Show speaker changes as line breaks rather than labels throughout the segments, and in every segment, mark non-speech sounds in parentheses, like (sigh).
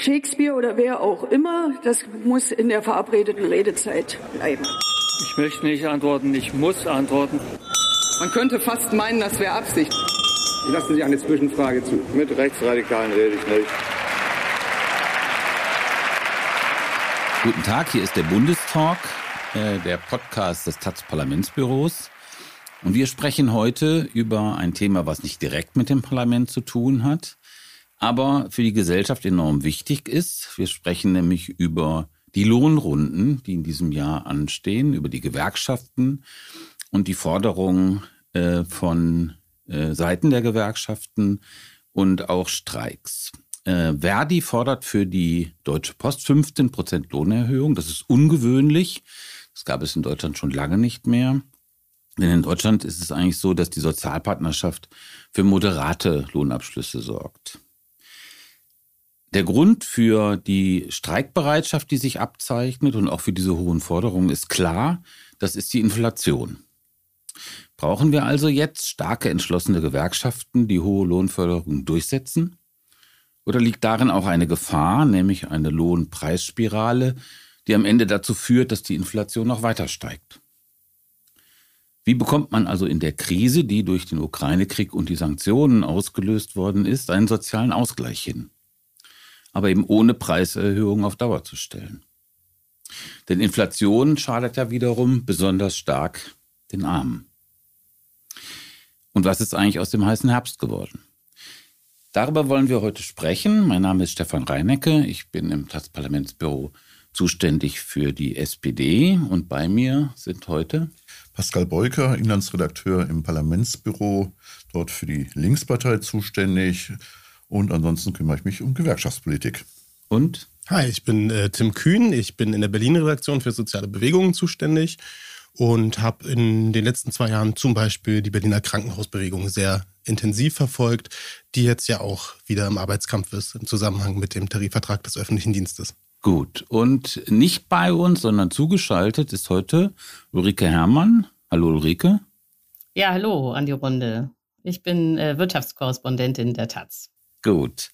Shakespeare oder wer auch immer, das muss in der verabredeten Redezeit bleiben.
Ich möchte nicht antworten, ich muss antworten.
Man könnte fast meinen, das wäre Absicht.
Lassen Sie eine Zwischenfrage zu.
Mit Rechtsradikalen rede ich nicht.
Guten Tag, hier ist der Bundestalk, äh, der Podcast des taz Parlamentsbüros. Und wir sprechen heute über ein Thema, was nicht direkt mit dem Parlament zu tun hat, aber für die Gesellschaft enorm wichtig ist. Wir sprechen nämlich über die Lohnrunden, die in diesem Jahr anstehen, über die Gewerkschaften und die Forderungen äh, von äh, Seiten der Gewerkschaften und auch Streiks. Äh, Verdi fordert für die Deutsche Post 15 Prozent Lohnerhöhung. Das ist ungewöhnlich. Das gab es in Deutschland schon lange nicht mehr. Denn in Deutschland ist es eigentlich so, dass die Sozialpartnerschaft für moderate Lohnabschlüsse sorgt. Der Grund für die Streikbereitschaft, die sich abzeichnet und auch für diese hohen Forderungen ist klar, das ist die Inflation. Brauchen wir also jetzt starke, entschlossene Gewerkschaften, die hohe Lohnförderung durchsetzen? Oder liegt darin auch eine Gefahr, nämlich eine Lohnpreisspirale, die am Ende dazu führt, dass die Inflation noch weiter steigt? Wie bekommt man also in der Krise, die durch den Ukraine-Krieg und die Sanktionen ausgelöst worden ist, einen sozialen Ausgleich hin? Aber eben ohne Preiserhöhungen auf Dauer zu stellen. Denn Inflation schadet ja wiederum besonders stark den Armen. Und was ist eigentlich aus dem heißen Herbst geworden? Darüber wollen wir heute sprechen. Mein Name ist Stefan Reinecke. Ich bin im Parlamentsbüro zuständig für die SPD und bei mir sind heute
Pascal Beuker, Inlandsredakteur im Parlamentsbüro, dort für die Linkspartei zuständig und ansonsten kümmere ich mich um Gewerkschaftspolitik.
Und?
Hi, ich bin äh, Tim Kühn. Ich bin in der Berliner Redaktion für soziale Bewegungen zuständig und habe in den letzten zwei Jahren zum Beispiel die Berliner Krankenhausbewegung sehr intensiv verfolgt, die jetzt ja auch wieder im Arbeitskampf ist im Zusammenhang mit dem Tarifvertrag des öffentlichen Dienstes.
Gut. Und nicht bei uns, sondern zugeschaltet ist heute Ulrike Herrmann. Hallo Ulrike.
Ja, hallo an die Runde. Ich bin äh, Wirtschaftskorrespondentin der Taz.
Gut.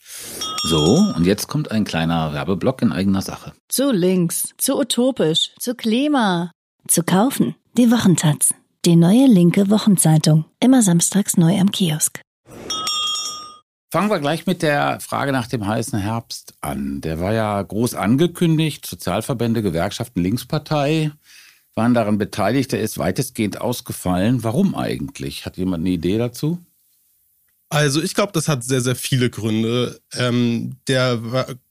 So, und jetzt kommt ein kleiner Werbeblock in eigener Sache.
Zu links, zu utopisch, zu Klima. Zu kaufen. Die Wochentaz. Die neue linke Wochenzeitung. Immer samstags neu am Kiosk.
Fangen wir gleich mit der Frage nach dem heißen Herbst an. Der war ja groß angekündigt. Sozialverbände, Gewerkschaften, Linkspartei waren daran beteiligt. Der ist weitestgehend ausgefallen. Warum eigentlich? Hat jemand eine Idee dazu?
Also ich glaube, das hat sehr, sehr viele Gründe. Ähm, der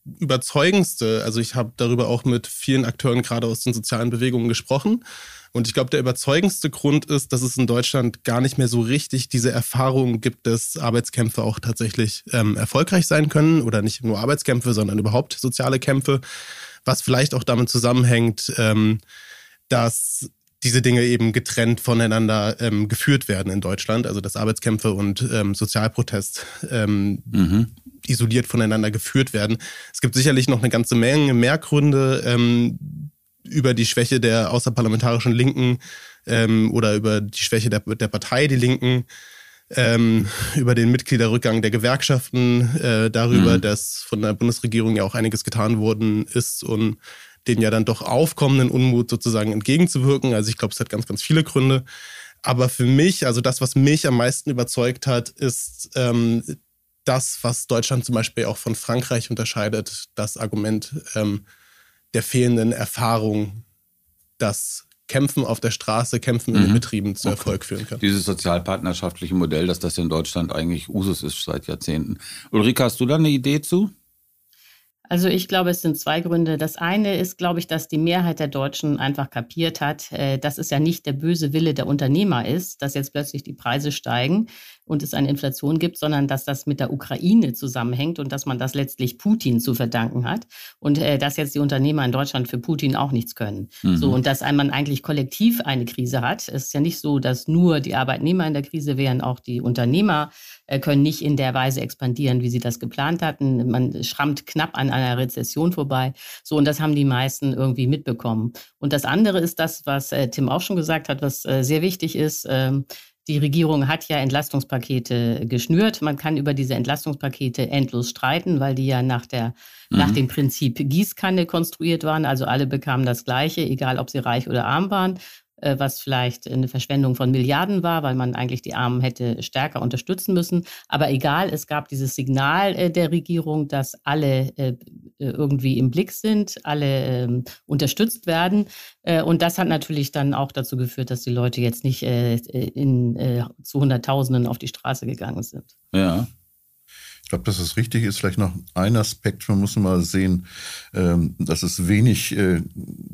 überzeugendste, also ich habe darüber auch mit vielen Akteuren gerade aus den sozialen Bewegungen gesprochen. Und ich glaube, der überzeugendste Grund ist, dass es in Deutschland gar nicht mehr so richtig diese Erfahrung gibt, dass Arbeitskämpfe auch tatsächlich ähm, erfolgreich sein können oder nicht nur Arbeitskämpfe, sondern überhaupt soziale Kämpfe, was vielleicht auch damit zusammenhängt, ähm, dass diese Dinge eben getrennt voneinander ähm, geführt werden in Deutschland. Also dass Arbeitskämpfe und ähm, Sozialprotest ähm, mhm. isoliert voneinander geführt werden. Es gibt sicherlich noch eine ganze Menge mehr Gründe ähm, über die Schwäche der außerparlamentarischen Linken ähm, oder über die Schwäche der, der Partei, die Linken. Ähm, über den Mitgliederrückgang der Gewerkschaften, äh, darüber, mhm. dass von der Bundesregierung ja auch einiges getan worden ist und den ja dann doch aufkommenden Unmut sozusagen entgegenzuwirken. Also ich glaube, es hat ganz, ganz viele Gründe. Aber für mich, also das, was mich am meisten überzeugt hat, ist ähm, das, was Deutschland zum Beispiel auch von Frankreich unterscheidet, das Argument ähm, der fehlenden Erfahrung, dass Kämpfen auf der Straße, Kämpfen in den mhm. Betrieben zu okay. Erfolg führen kann.
Dieses sozialpartnerschaftliche Modell, dass das in Deutschland eigentlich Usus ist seit Jahrzehnten. Ulrike, hast du da eine Idee zu?
Also ich glaube, es sind zwei Gründe. Das eine ist, glaube ich, dass die Mehrheit der Deutschen einfach kapiert hat, äh, dass es ja nicht der böse Wille der Unternehmer ist, dass jetzt plötzlich die Preise steigen und es eine Inflation gibt, sondern dass das mit der Ukraine zusammenhängt und dass man das letztlich Putin zu verdanken hat und äh, dass jetzt die Unternehmer in Deutschland für Putin auch nichts können. Mhm. So und dass man eigentlich kollektiv eine Krise hat. Es ist ja nicht so, dass nur die Arbeitnehmer in der Krise wären, auch die Unternehmer können nicht in der Weise expandieren, wie sie das geplant hatten. Man schrammt knapp an einer Rezession vorbei. So, und das haben die meisten irgendwie mitbekommen. Und das andere ist das, was äh, Tim auch schon gesagt hat, was äh, sehr wichtig ist. Ähm, Die Regierung hat ja Entlastungspakete geschnürt. Man kann über diese Entlastungspakete endlos streiten, weil die ja nach, der, mhm. nach dem Prinzip Gießkanne konstruiert waren. Also alle bekamen das Gleiche, egal ob sie reich oder arm waren. Äh, was vielleicht eine Verschwendung von Milliarden war, weil man eigentlich die Armen hätte stärker unterstützen müssen. Aber egal, es gab dieses Signal äh, der Regierung, dass alle äh, irgendwie im Blick sind, alle ähm, unterstützt werden. Und das hat natürlich dann auch dazu geführt, dass die Leute jetzt nicht in, zu Hunderttausenden auf die Straße gegangen sind.
Ja. Ich glaube, dass es richtig ist. Vielleicht noch ein Aspekt. Man muss mal sehen, ähm, dass es wenig äh,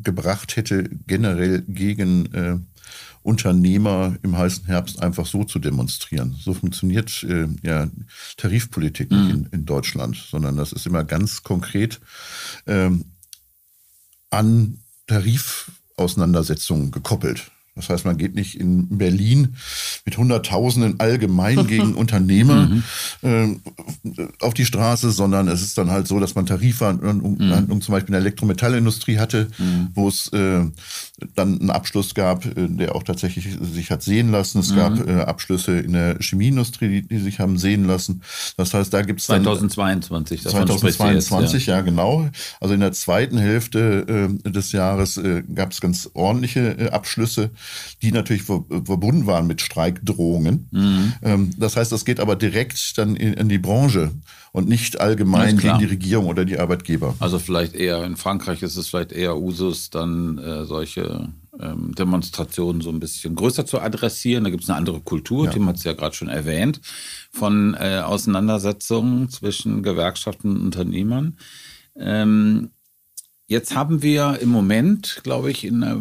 gebracht hätte, generell gegen äh, Unternehmer im heißen Herbst einfach so zu demonstrieren. So funktioniert äh, ja Tarifpolitik mhm. in, in, Deutschland, sondern das ist immer ganz konkret ähm, an Tarifauseinandersetzungen gekoppelt. Das heißt, man geht nicht in Berlin mit Hunderttausenden allgemein gegen (laughs) Unternehmer mhm. äh, auf die Straße, sondern es ist dann halt so, dass man Tarifverhandlungen mhm. zum Beispiel in der Elektrometallindustrie hatte, mhm. wo es äh, dann einen Abschluss gab, äh, der auch tatsächlich sich hat sehen lassen. Es gab mhm. äh, Abschlüsse in der Chemieindustrie, die, die, sich haben sehen lassen. Das heißt, da gibt es
dann 2022.
2022, jetzt, ja. ja. genau. Also in der zweiten Hälfte äh, des Jahres äh, gab es ganz ordentliche Abschlüsse die natürlich verbunden waren mit Streikdrohungen. Mhm. Ähm, das heißt, das geht aber direkt dann in, in die Branche und nicht allgemein gegen die Regierung oder die Arbeitgeber.
Also vielleicht eher in Frankreich ist es vielleicht eher Usus, dann äh, solche ähm, Demonstrationen so ein bisschen größer zu adressieren. Da gibt es eine andere Kultur, ja. Tim hat es ja gerade schon erwähnt, von äh, Auseinandersetzungen zwischen Gewerkschaften und Unternehmern. Ähm, Jetzt haben wir im Moment, glaube ich, in der,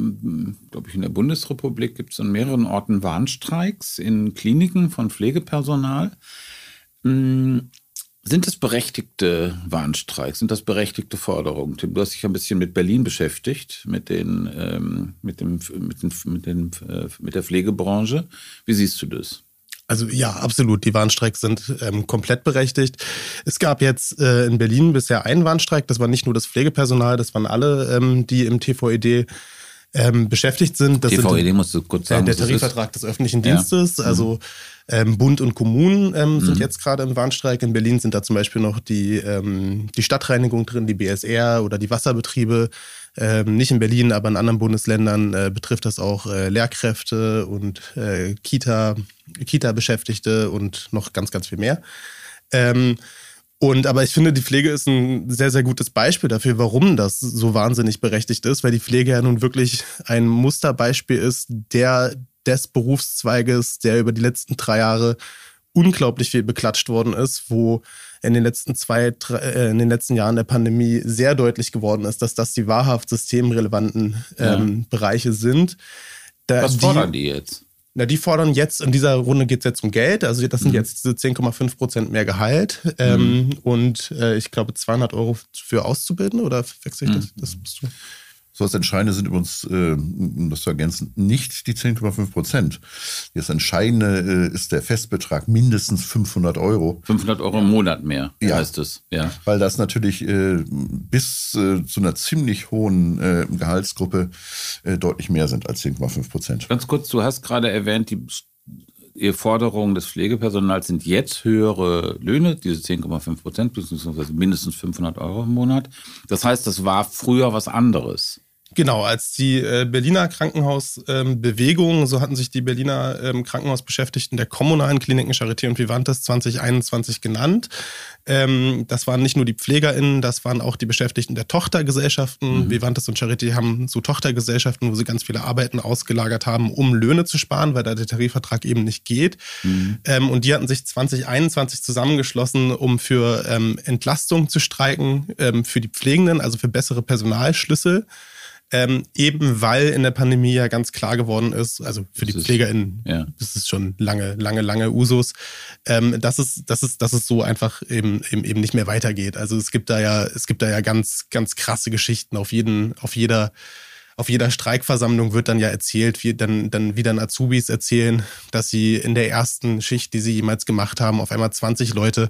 ich, in der Bundesrepublik gibt es an mehreren Orten Warnstreiks in Kliniken von Pflegepersonal. Hm, sind das berechtigte Warnstreiks? Sind das berechtigte Forderungen? Tim, du hast dich ein bisschen mit Berlin beschäftigt, mit, den, ähm, mit, dem, mit, den, mit, den, äh, mit der Pflegebranche. Wie siehst du das?
Also ja, absolut. Die Warnstreiks sind ähm, komplett berechtigt. Es gab jetzt äh, in Berlin bisher einen Warnstreik. Das war nicht nur das Pflegepersonal, das waren alle, ähm, die im TVED ähm, beschäftigt sind. Das
TVED sind, musst du kurz sagen.
Äh, der Tarifvertrag des öffentlichen Dienstes. Ja. Also ähm, Bund und Kommunen ähm, mhm. sind jetzt gerade im Warnstreik. In Berlin sind da zum Beispiel noch die, ähm, die Stadtreinigung drin, die BSR oder die Wasserbetriebe. Ähm, nicht in Berlin, aber in anderen Bundesländern äh, betrifft das auch äh, Lehrkräfte und äh, Kita, Kita-Beschäftigte und noch ganz, ganz viel mehr. Und aber ich finde, die Pflege ist ein sehr, sehr gutes Beispiel dafür, warum das so wahnsinnig berechtigt ist, weil die Pflege ja nun wirklich ein Musterbeispiel ist, der des Berufszweiges, der über die letzten drei Jahre unglaublich viel beklatscht worden ist, wo in den letzten zwei, drei, äh, in den letzten Jahren der Pandemie sehr deutlich geworden ist, dass das die wahrhaft systemrelevanten ähm, ja. Bereiche sind.
Da, Was fordern die, die jetzt?
Na, die fordern jetzt, in dieser Runde geht es jetzt um Geld. Also das sind mhm. jetzt diese 10,5 Prozent mehr Gehalt ähm, mhm. und äh, ich glaube 200 Euro für Auszubildende oder wechsle ich das? Mhm. Das bist du.
So das Entscheidende sind übrigens, äh, um das zu ergänzen, nicht die 10,5 Prozent. Das Entscheidende äh, ist der Festbetrag, mindestens 500 Euro.
500 Euro im Monat mehr,
ja. heißt es. Ja. Weil das natürlich äh, bis äh, zu einer ziemlich hohen Gehaltsgruppe deutlich mehr sind als 10,5 Prozent.
Ganz kurz, du hast gerade erwähnt, die Ihr Forderungen des Pflegepersonals sind jetzt höhere Löhne, diese 10,5 Prozent, beziehungsweise mindestens 500 Euro im Monat. Das heißt, das war früher was anderes.
Genau, als die äh, Berliner Krankenhausbewegung, ähm, so hatten sich die Berliner ähm, Krankenhausbeschäftigten der kommunalen Kliniken Charité und Vivantes 2021 genannt. Ähm, das waren nicht nur die PflegerInnen, das waren auch die Beschäftigten der Tochtergesellschaften. Mhm. Vivantes und Charité haben so Tochtergesellschaften, wo sie ganz viele Arbeiten ausgelagert haben, um Löhne zu sparen, weil da der Tarifvertrag eben nicht geht. Mhm. Und die hatten sich 2021 zusammengeschlossen, um für Entlastung zu streiken, für die Pflegenden, also für bessere Personalschlüssel. Ähm, eben weil in der Pandemie ja ganz klar geworden ist, also für das die PflegerInnen, ja. das ist schon lange, lange, lange Usus, ähm, dass, es, dass, es, dass es so einfach eben, eben, eben nicht mehr weitergeht. Also es gibt da ja, es gibt da ja ganz, ganz krasse Geschichten auf jeden, auf jeder, auf jeder Streikversammlung wird dann ja erzählt, wie dann, dann wie dann Azubis erzählen, dass sie in der ersten Schicht, die sie jemals gemacht haben, auf einmal 20 Leute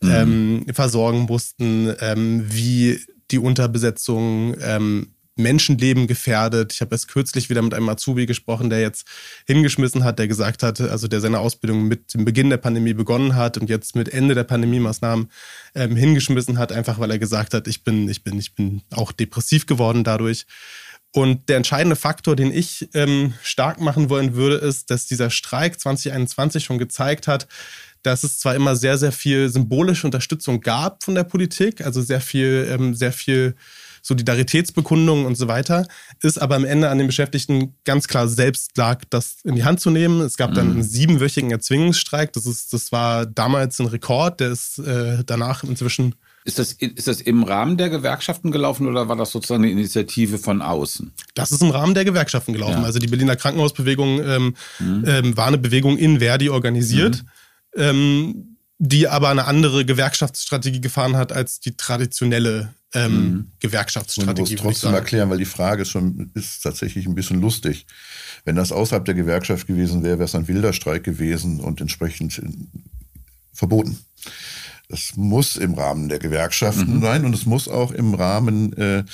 mhm. ähm, versorgen mussten, ähm, wie die Unterbesetzung ähm, Menschenleben gefährdet. Ich habe erst kürzlich wieder mit einem Azubi gesprochen, der jetzt hingeschmissen hat, der gesagt hat, also der seine Ausbildung mit dem Beginn der Pandemie begonnen hat und jetzt mit Ende der Pandemie-Maßnahmen ähm, hingeschmissen hat, einfach weil er gesagt hat, ich bin, ich bin, ich bin auch depressiv geworden dadurch. Und der entscheidende Faktor, den ich ähm, stark machen wollen würde, ist, dass dieser Streik 2021 schon gezeigt hat, dass es zwar immer sehr, sehr viel symbolische Unterstützung gab von der Politik, also sehr viel, ähm, sehr viel Solidaritätsbekundungen und so weiter, ist aber am Ende an den Beschäftigten ganz klar selbst lag, das in die Hand zu nehmen. Es gab dann mhm. einen siebenwöchigen Erzwingungsstreik. Das, ist, das war damals ein Rekord, der ist äh, danach inzwischen
ist das, ist das im Rahmen der Gewerkschaften gelaufen oder war das sozusagen eine Initiative von außen?
Das ist im Rahmen der Gewerkschaften gelaufen. Ja. Also die Berliner Krankenhausbewegung ähm, mhm. ähm, war eine Bewegung in Verdi organisiert. Mhm. Ähm, die aber eine andere Gewerkschaftsstrategie gefahren hat als die traditionelle ähm, mhm. Gewerkschaftsstrategie.
Ich muss trotzdem erklären, weil die Frage ist, schon, ist tatsächlich ein bisschen lustig. Wenn das außerhalb der Gewerkschaft gewesen wäre, wäre es ein wilder Streik gewesen und entsprechend äh, verboten. Das muss im Rahmen der Gewerkschaften mhm. sein und es muss auch im Rahmen äh,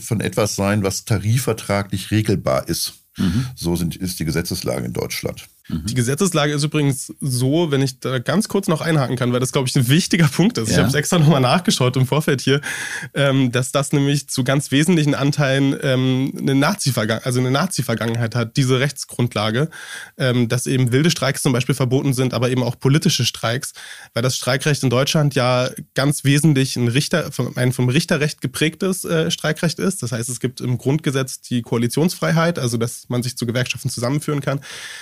von etwas sein, was tarifvertraglich regelbar ist. Mhm. So sind, ist die Gesetzeslage in Deutschland.
Mhm. Die Gesetzeslage ist übrigens so, wenn ich da ganz kurz noch einhaken kann, weil das, glaube ich, ein wichtiger Punkt ist. Ja. Ich habe es extra nochmal nachgeschaut im Vorfeld hier, ähm, dass das nämlich zu ganz wesentlichen Anteilen ähm, eine Nazi-Vergangenheit, also eine Nazi-Vergangenheit hat, diese Rechtsgrundlage, ähm, dass eben wilde Streiks zum Beispiel verboten sind, aber eben auch politische Streiks, weil das Streikrecht in Deutschland ja ganz wesentlich ein Richter, ein vom Richterrecht geprägtes äh, Streikrecht ist. Das heißt, es gibt im Grundgesetz die Koalitionsfreiheit, also dass man sich zu Gewerkschaften zusammenführen kann.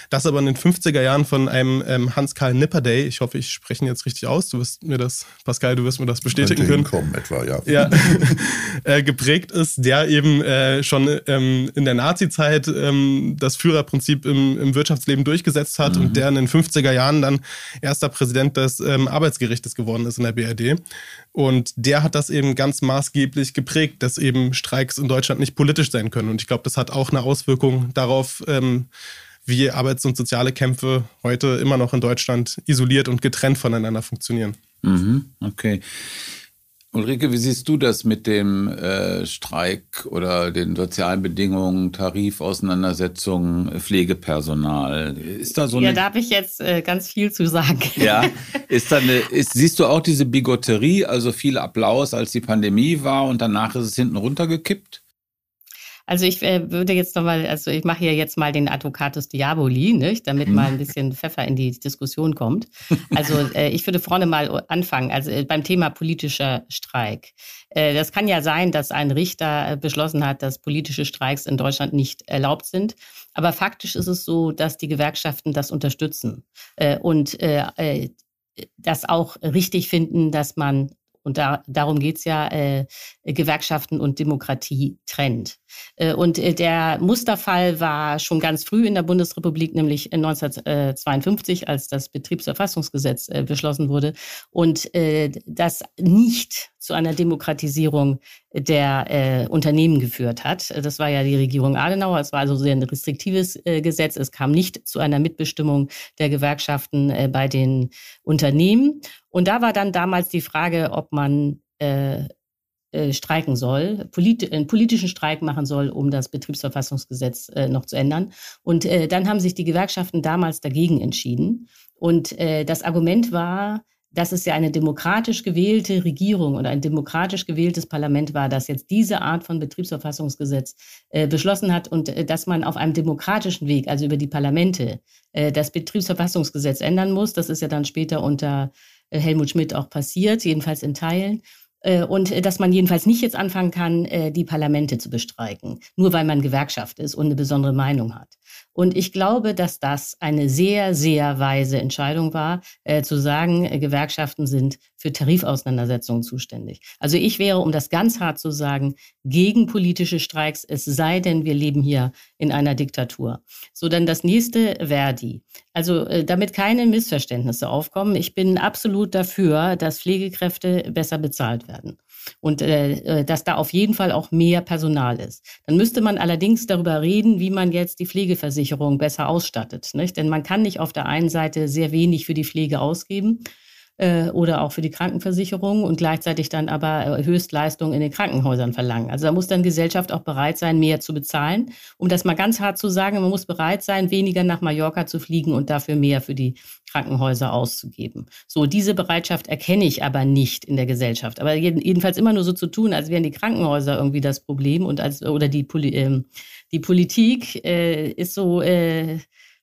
Das aber eine den 50er Jahren von einem ähm, Hans-Karl Nipperday, ich hoffe, ich spreche ihn jetzt richtig aus, du wirst mir das, Pascal, du wirst mir das bestätigen können.
Kommen etwa, ja.
ja (laughs) (laughs) äh, geprägt ist, der eben äh, schon ähm, in der Nazi-Zeit ähm, das Führerprinzip im, im, Wirtschaftsleben durchgesetzt hat mhm. und der in den 50er Jahren dann erster Präsident des ähm, Arbeitsgerichtes geworden ist in der BRD. Und der hat das eben ganz maßgeblich geprägt, dass eben Streiks in Deutschland nicht politisch sein können. Und ich glaube, das hat auch eine Auswirkung darauf, ähm, wie Arbeits- und soziale Kämpfe heute immer noch in Deutschland isoliert und getrennt voneinander funktionieren.
Mhm, okay. Ulrike, wie siehst du das mit dem äh, Streik oder den sozialen Bedingungen, Tarifauseinandersetzungen, Pflegepersonal? Ist da so
eine. Ja, da habe ich jetzt äh, ganz viel zu sagen.
Ja, (laughs) ist da eine, ist, siehst du auch diese Bigotterie, also viel Applaus, als die Pandemie war und danach ist es hinten runtergekippt?
Also ich äh, würde jetzt nochmal, also ich mache hier jetzt mal den Advocatus Diaboli, nicht? damit mal ein bisschen Pfeffer in die Diskussion kommt. (laughs) Also äh, ich würde vorne mal anfangen, also äh, beim Thema politischer Streik. Äh, das kann ja sein, dass ein Richter äh, beschlossen hat, dass politische Streiks in Deutschland nicht erlaubt sind. Aber faktisch ist es so, dass die Gewerkschaften das unterstützen äh, und das auch richtig finden, dass man und da, darum geht's ja, äh, Gewerkschaften und Demokratie trennt. Äh, und äh, der Musterfall war schon ganz früh in der Bundesrepublik, nämlich 1952, als das Betriebsverfassungsgesetz äh, beschlossen wurde. Und äh, das nicht zu einer Demokratisierung der äh, Unternehmen geführt hat. Das war ja die Regierung Adenauer. Es war also sehr ein restriktives äh, Gesetz. Es kam nicht zu einer Mitbestimmung der Gewerkschaften äh, bei den Unternehmen. Und da war dann damals die Frage, ob man äh, streiken soll, polit einen politischen Streik machen soll, um das Betriebsverfassungsgesetz äh, noch zu ändern. Und äh, dann haben sich die Gewerkschaften damals dagegen entschieden. Und äh, das Argument war, dass es ja eine demokratisch gewählte Regierung und ein demokratisch gewähltes Parlament war, das jetzt diese Art von Betriebsverfassungsgesetz äh, beschlossen hat und äh, dass man auf einem demokratischen Weg, also über die Parlamente, äh, das Betriebsverfassungsgesetz ändern muss. Das ist ja dann später unter äh, Helmut Schmidt auch passiert, jedenfalls in Teilen. Äh, und äh, dass man jedenfalls nicht jetzt anfangen kann, die Parlamente zu bestreiken, nur weil man Gewerkschaft ist und eine besondere Meinung hat. Und ich glaube, dass das eine sehr, sehr weise Entscheidung war, äh, zu sagen, äh, Gewerkschaften sind für Tarifauseinandersetzungen zuständig. Also ich wäre, um das ganz hart zu sagen, gegen politische Streiks, es sei denn, wir leben hier in einer Diktatur. So, dann das nächste, Verdi. Also äh, damit keine Missverständnisse aufkommen, ich bin absolut dafür, dass Pflegekräfte besser bezahlt werden und äh, äh, dass da auf jeden Fall auch mehr Personal ist. Dann müsste man allerdings darüber reden, wie man jetzt die Pflegeversicherung besser ausstattet. Nicht? Denn man kann nicht auf der einen Seite sehr wenig für die Pflege ausgeben äh, oder auch für die Krankenversicherung und gleichzeitig dann aber äh, Höchstleistungen in den Krankenhäusern verlangen. Also da muss dann Gesellschaft auch bereit sein, mehr zu bezahlen. Um das mal ganz hart zu sagen, man muss bereit sein, weniger nach Mallorca zu fliegen und dafür mehr für die Krankenhäuser auszugeben. So, diese Bereitschaft erkenne ich aber nicht in der Gesellschaft. Aber jedenfalls immer nur so zu tun, als wären die Krankenhäuser irgendwie das Problem und als oder die, Poli äh, die Politik äh, ist so äh,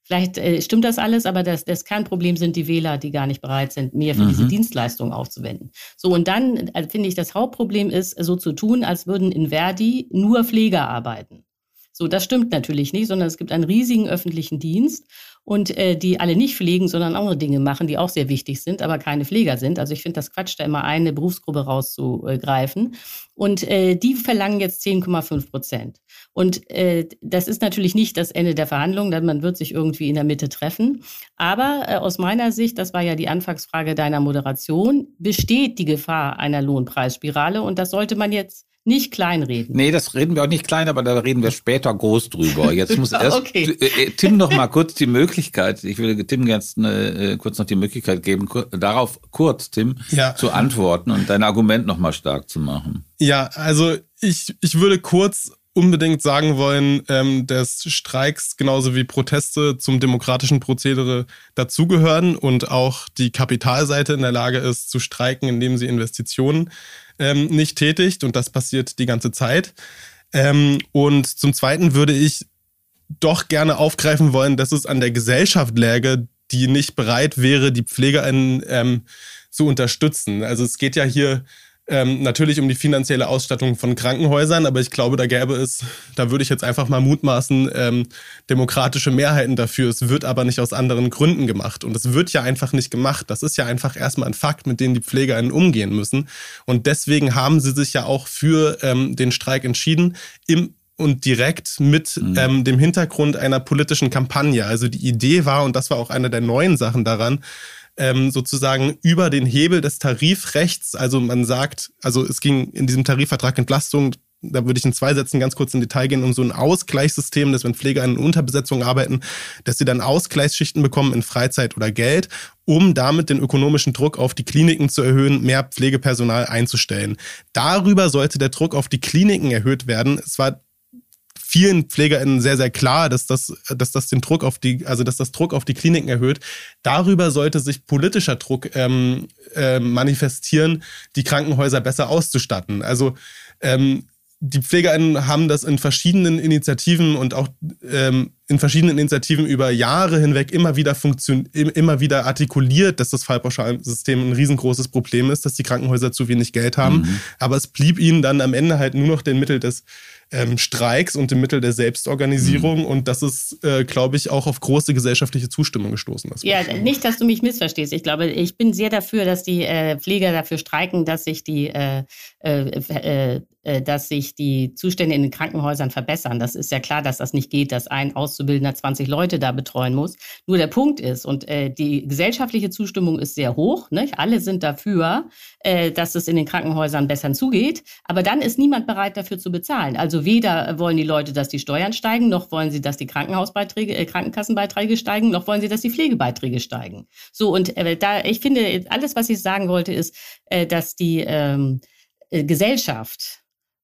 Vielleicht äh, stimmt das alles, aber das, das Kernproblem sind die Wähler, die gar nicht bereit sind, mehr für mhm. diese Dienstleistungen aufzuwenden. So, und dann also finde ich, das Hauptproblem ist, so zu tun, als würden in Verdi nur Pfleger arbeiten. So, das stimmt natürlich nicht, sondern es gibt einen riesigen öffentlichen Dienst und äh, die alle nicht pflegen, sondern andere Dinge machen, die auch sehr wichtig sind, aber keine Pfleger sind. Also ich finde das Quatsch, da immer eine Berufsgruppe rauszugreifen. Und äh, die verlangen jetzt 10,5 Prozent. Und äh, das ist natürlich nicht das Ende der Verhandlungen, denn man wird sich irgendwie in der Mitte treffen. Aber äh, aus meiner Sicht, das war ja die Anfangsfrage deiner Moderation, besteht die Gefahr einer Lohnpreisspirale und das sollte man jetzt nicht kleinreden.
Nee, das reden wir auch nicht klein, aber da reden wir später groß drüber. Jetzt muss (laughs) erst okay. Äh, äh, Tim noch mal kurz die Möglichkeit, ich will Tim jetzt äh, kurz noch die Möglichkeit geben, darauf kurz, Tim, ja. zu antworten und dein Argument noch mal stark zu machen.
Ja, also ich, ich würde kurz unbedingt sagen wollen, ähm, dass Streiks genauso wie Proteste zum demokratischen Prozedere dazugehören und auch die Kapitalseite in der Lage ist zu streiken, indem sie Investitionen ähm, nicht tätigt und das passiert die ganze Zeit. Ähm, und zum Zweiten würde ich doch gerne aufgreifen wollen, dass es an der Gesellschaft läge, die nicht bereit wäre, die PflegerInnen ähm, zu unterstützen. Also es geht ja hier ähm, natürlich um die finanzielle Ausstattung von Krankenhäusern, aber ich glaube, da gäbe es, da würde ich jetzt einfach mal mutmaßen, ähm, demokratische Mehrheiten dafür. Es wird aber nicht aus anderen Gründen gemacht. Und es wird ja einfach nicht gemacht. Das ist ja einfach erstmal ein Fakt, mit dem die PflegerInnen umgehen müssen. Und deswegen haben sie sich ja auch für ähm, den Streik entschieden. Im und direkt mit mhm. ähm, dem Hintergrund einer politischen Kampagne. Also die Idee war, und das war auch eine der neuen Sachen daran, ähm, sozusagen über den Hebel des Tarifrechts, also man sagt, also es ging in diesem Tarifvertrag Entlastung, da würde ich in zwei Sätzen ganz kurz in Detail gehen, um so ein Ausgleichssystem, dass wenn Pfleger in Unterbesetzung arbeiten, dass sie dann Ausgleichsschichten bekommen in Freizeit oder Geld, um damit den ökonomischen Druck auf die Kliniken zu erhöhen, mehr Pflegepersonal einzustellen. Darüber sollte der Druck auf die Kliniken erhöht werden. Es war vielen PflegerInnen sehr, sehr klar, dass das, dass das den Druck auf die, also dass das Druck auf die Kliniken erhöht. Darüber sollte sich politischer Druck ähm, äh, manifestieren, die Krankenhäuser besser auszustatten. Also ähm, die PflegerInnen haben das in verschiedenen Initiativen und auch ähm, in verschiedenen Initiativen über Jahre hinweg immer wieder funktion immer wieder artikuliert, dass das Fallpauschalsystem ein riesengroßes Problem ist, dass die Krankenhäuser zu wenig Geld haben. Mhm. Aber es blieb ihnen dann am Ende halt nur noch den Mittel des ähm, Streiks und dem Mittel der Selbstorganisierung. Mhm. Und das ist, äh, glaube ich, auch auf große gesellschaftliche Zustimmung gestoßen.
Das ja, nicht, dass du mich missverstehst. Ich glaube, ich bin sehr dafür, dass die äh, Pfleger dafür streiken, dass sich die äh, äh, dass sich die Zustände in den Krankenhäusern verbessern. Das ist ja klar, dass das nicht geht, dass ein Auszubildender 20 Leute da betreuen muss. Nur der Punkt ist, und äh, die gesellschaftliche Zustimmung ist sehr hoch, nicht? alle sind dafür, äh, dass es in den Krankenhäusern besser zugeht, aber dann ist niemand bereit dafür zu bezahlen. Also weder wollen die Leute, dass die Steuern steigen, noch wollen sie, dass die Krankenhausbeiträge, äh, Krankenkassenbeiträge steigen, noch wollen sie, dass die Pflegebeiträge steigen. So, und äh, da, ich finde, alles, was ich sagen wollte, ist, äh, dass die ähm, äh, Gesellschaft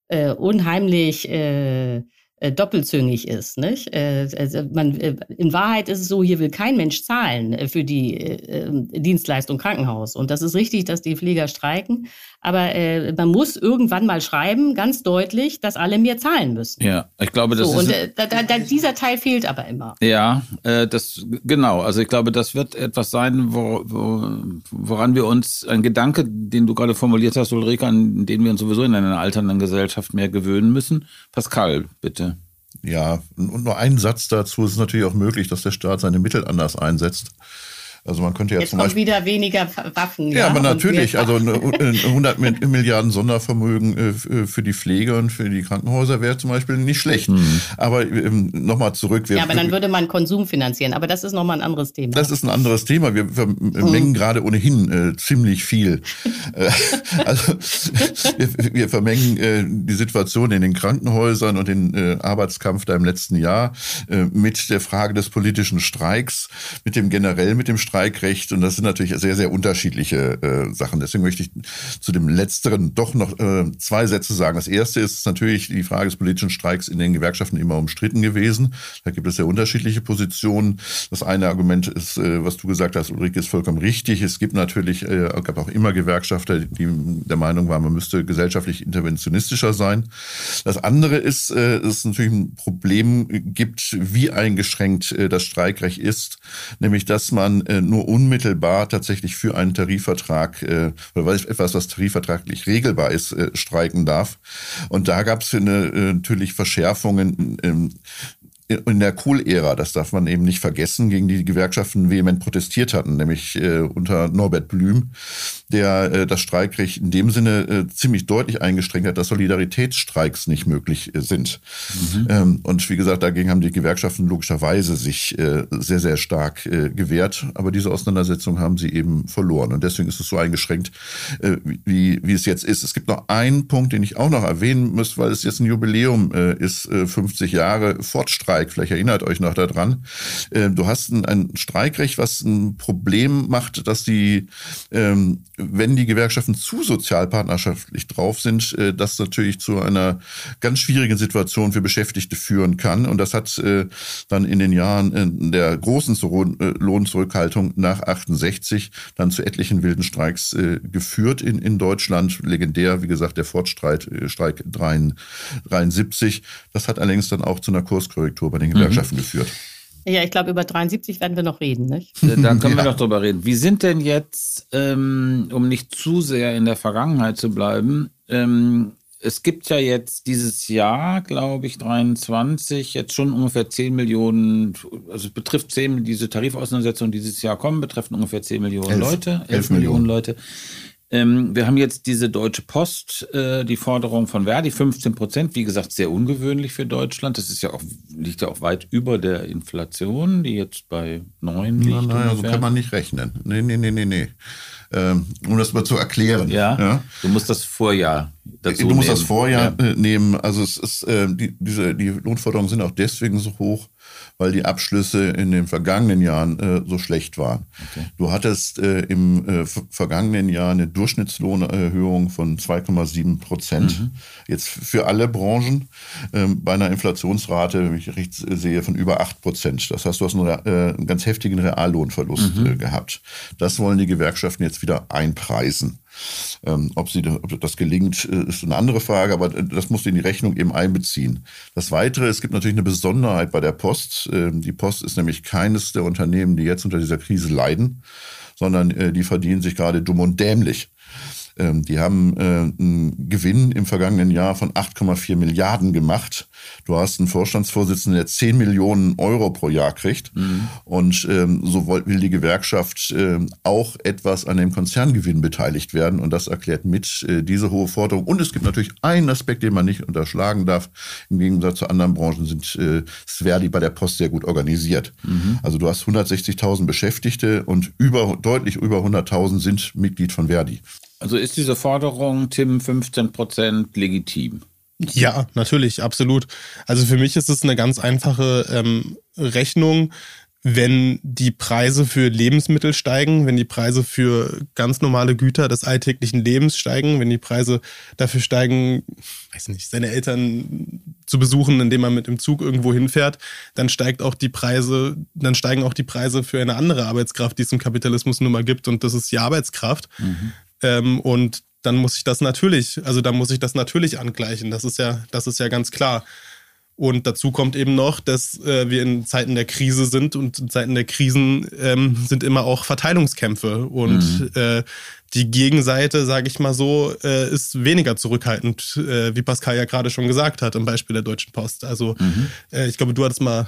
äh, unheimlich äh, äh, doppelzüngig ist. Nicht? Äh, also man, äh, in Wahrheit ist es so, hier will kein Mensch zahlen für die äh, Dienstleistung Krankenhaus. Und das ist richtig, dass die Pfleger streiken. Aber äh, man muss irgendwann mal schreiben, ganz deutlich, dass alle mehr zahlen müssen.
Ja, ich glaube, das
so,
ist.
Und äh, da, da, dieser Teil fehlt aber immer.
Ja, äh, das genau. Also ich glaube, das wird etwas sein, wo, wo, woran wir uns ein Gedanke, den du gerade formuliert hast, Ulrike, an den wir uns sowieso in einer alternden Gesellschaft mehr gewöhnen müssen. Pascal, bitte.
Ja, und nur ein Satz dazu. Es ist natürlich auch möglich, dass der Staat seine Mittel anders einsetzt. Also man könnte ja
Jetzt
zum Beispiel
wieder weniger Waffen.
Ja, ja aber natürlich. (laughs) Also 100 Milliarden Sondervermögen äh, äh, für die Pflege und für die Krankenhäuser wäre zum Beispiel nicht schlecht. Mhm. Aber ähm, nochmal zurück.
Wir, ja, aber dann würde man Konsum finanzieren. Aber das ist nochmal ein anderes Thema.
Das ist ein anderes Thema. Wir vermengen mhm. gerade ohnehin äh, ziemlich viel. (laughs) Äh, (laughs) also wir, wir vermengen äh, die Situation in den Krankenhäusern und den äh, Arbeitskampf da im letzten Jahr äh, mit der Frage des politischen Streiks, mit dem generell mit dem Streik Streikrecht und das sind natürlich sehr, sehr unterschiedliche äh, Sachen. Deswegen möchte ich zu dem Letzteren doch noch äh, zwei Sätze sagen. Das erste ist natürlich die Frage des politischen Streiks in den Gewerkschaften immer umstritten gewesen. Da gibt es sehr unterschiedliche Positionen. Das eine Argument ist, äh, was du gesagt hast, Ulrike, ist vollkommen richtig. Es gibt natürlich, äh, gab auch immer Gewerkschafter, die der Meinung waren, man müsste gesellschaftlich interventionistischer sein. Das andere ist, äh, dass es natürlich ein Problem gibt, wie eingeschränkt äh, das Streikrecht ist, nämlich dass man äh, nur unmittelbar tatsächlich für einen Tarifvertrag äh, oder etwas, was tarifvertraglich regelbar ist, äh, streiken darf. Und da gab es natürlich Verschärfungen ähm, in der Kohl-Ära, das darf man eben nicht vergessen, gegen die, die Gewerkschaften vehement protestiert hatten, nämlich äh, unter Norbert Blüm, der äh, das Streikrecht in dem Sinne äh, ziemlich deutlich eingeschränkt hat, dass Solidaritätsstreiks nicht möglich äh, sind. Mhm. Ähm, und wie gesagt, dagegen haben die Gewerkschaften logischerweise sich äh, sehr, sehr stark äh, gewehrt, aber diese Auseinandersetzung haben sie eben verloren. Und deswegen ist es so eingeschränkt, äh, wie, wie es jetzt ist. Es gibt noch einen Punkt, den ich auch noch erwähnen muss, weil es jetzt ein Jubiläum äh, ist, äh, 50 Jahre Fortstreik Streik. Vielleicht erinnert euch noch daran. Äh, du hast ein, ein Streikrecht, was ein Problem macht, dass die, ähm, wenn die Gewerkschaften zu sozialpartnerschaftlich drauf sind, äh, das natürlich zu einer ganz schwierigen Situation für Beschäftigte führen kann. Und das hat äh, dann in den Jahren der großen Lohnzurückhaltung nach 68 dann zu etlichen wilden Streiks geführt in, in Deutschland. Legendär, wie gesagt, der Fortstreik Streik 73. Das hat allerdings dann auch zu einer Kurskorrektur bei den Gewerkschaften mhm. geführt.
Ja, ich glaube, über 73 werden wir noch reden, nicht?
Da können ja. wir noch drüber reden. Wie sind denn jetzt, ähm, um nicht zu sehr in der Vergangenheit zu bleiben, ähm, es gibt ja jetzt dieses Jahr, glaube ich, 23, jetzt schon ungefähr 10 Millionen, also es betrifft 10, diese Tarifauseinandersetzungen dieses Jahr kommen, betreffen ungefähr 10 Millionen elf, Leute, 11, 11 Millionen. Millionen Leute. Ähm, wir haben jetzt diese Deutsche Post, äh, die Forderung von Verdi, 15 Prozent, wie gesagt, sehr ungewöhnlich für Deutschland. Das ist ja auch, liegt ja auch weit über der Inflation, die jetzt bei 9 liegt. Nein,
nein, so kann man nicht rechnen. Nee, nee, nee, nee, nee. Ähm, um das mal zu erklären.
Ja, ja, Du musst das Vorjahr dazu
Du musst
nehmen.
das Vorjahr ja. Äh, nehmen. Also es ist, äh, die, diese, die Lohnforderungen sind auch deswegen so hoch, weil die Abschlüsse in den vergangenen Jahren äh, so schlecht waren. Okay. Du hattest äh, im äh, vergangenen Jahr eine Durchschnittslohnerhöhung von 2,7 Prozent. Mhm. Jetzt für alle Branchen ähm, bei einer Inflationsrate, wenn ich richtig sehe, von über 8 Prozent. Das heißt, du hast einen, äh, einen ganz heftigen Reallohnverlust mhm. Äh, gehabt. Das wollen die Gewerkschaften jetzt wieder einpreisen. Ähm, ob, sie, ob das gelingt, äh, ist eine andere Frage, aber das musst du in die Rechnung eben einbeziehen. Das Weitere, es gibt natürlich eine Besonderheit bei der Post. Ähm, die Post ist nämlich keines der Unternehmen, die jetzt unter dieser Krise leiden, sondern äh, die verdienen sich gerade dumm und dämlich. Ähm, die haben äh, einen Gewinn im vergangenen Jahr von 8,4 Milliarden gemacht. Du hast einen Vorstandsvorsitzenden, der 10 Millionen Euro pro Jahr kriegt. Mhm. Und ähm, so will die Gewerkschaft äh, auch etwas an dem Konzerngewinn beteiligt werden. Und das erklärt mit äh, diese hohe Forderung. Und es gibt natürlich einen Aspekt, den man nicht unterschlagen darf. Im Gegensatz zu anderen Branchen sind äh, Sverdi bei der Post sehr gut organisiert. Mhm. Also du hast 160.000 Beschäftigte und über, deutlich über 100.000 sind Mitglied von Verdi.
Also ist diese Forderung, Tim, 15 Prozent legitim?
Ja, natürlich, absolut. Also für mich ist es eine ganz einfache ähm, Rechnung. Wenn die Preise für Lebensmittel steigen, wenn die Preise für ganz normale Güter des alltäglichen Lebens steigen, wenn die Preise dafür steigen, weiß nicht, seine Eltern zu besuchen, indem man mit dem Zug irgendwo hinfährt, dann steigt auch die Preise, dann steigen auch die Preise für eine andere Arbeitskraft, die es im Kapitalismus nun mal gibt, und das ist die Arbeitskraft. Mhm. Ähm, und dann muss ich das natürlich, also dann muss ich das natürlich angleichen. Das ist ja, das ist ja ganz klar. Und dazu kommt eben noch, dass äh, wir in Zeiten der Krise sind und in Zeiten der Krisen ähm, sind immer auch Verteilungskämpfe. Und mhm. äh, die Gegenseite, sage ich mal so, äh, ist weniger zurückhaltend, äh, wie Pascal ja gerade schon gesagt hat, im Beispiel der Deutschen Post. Also mhm. Äh, ich glaube, du hattest mal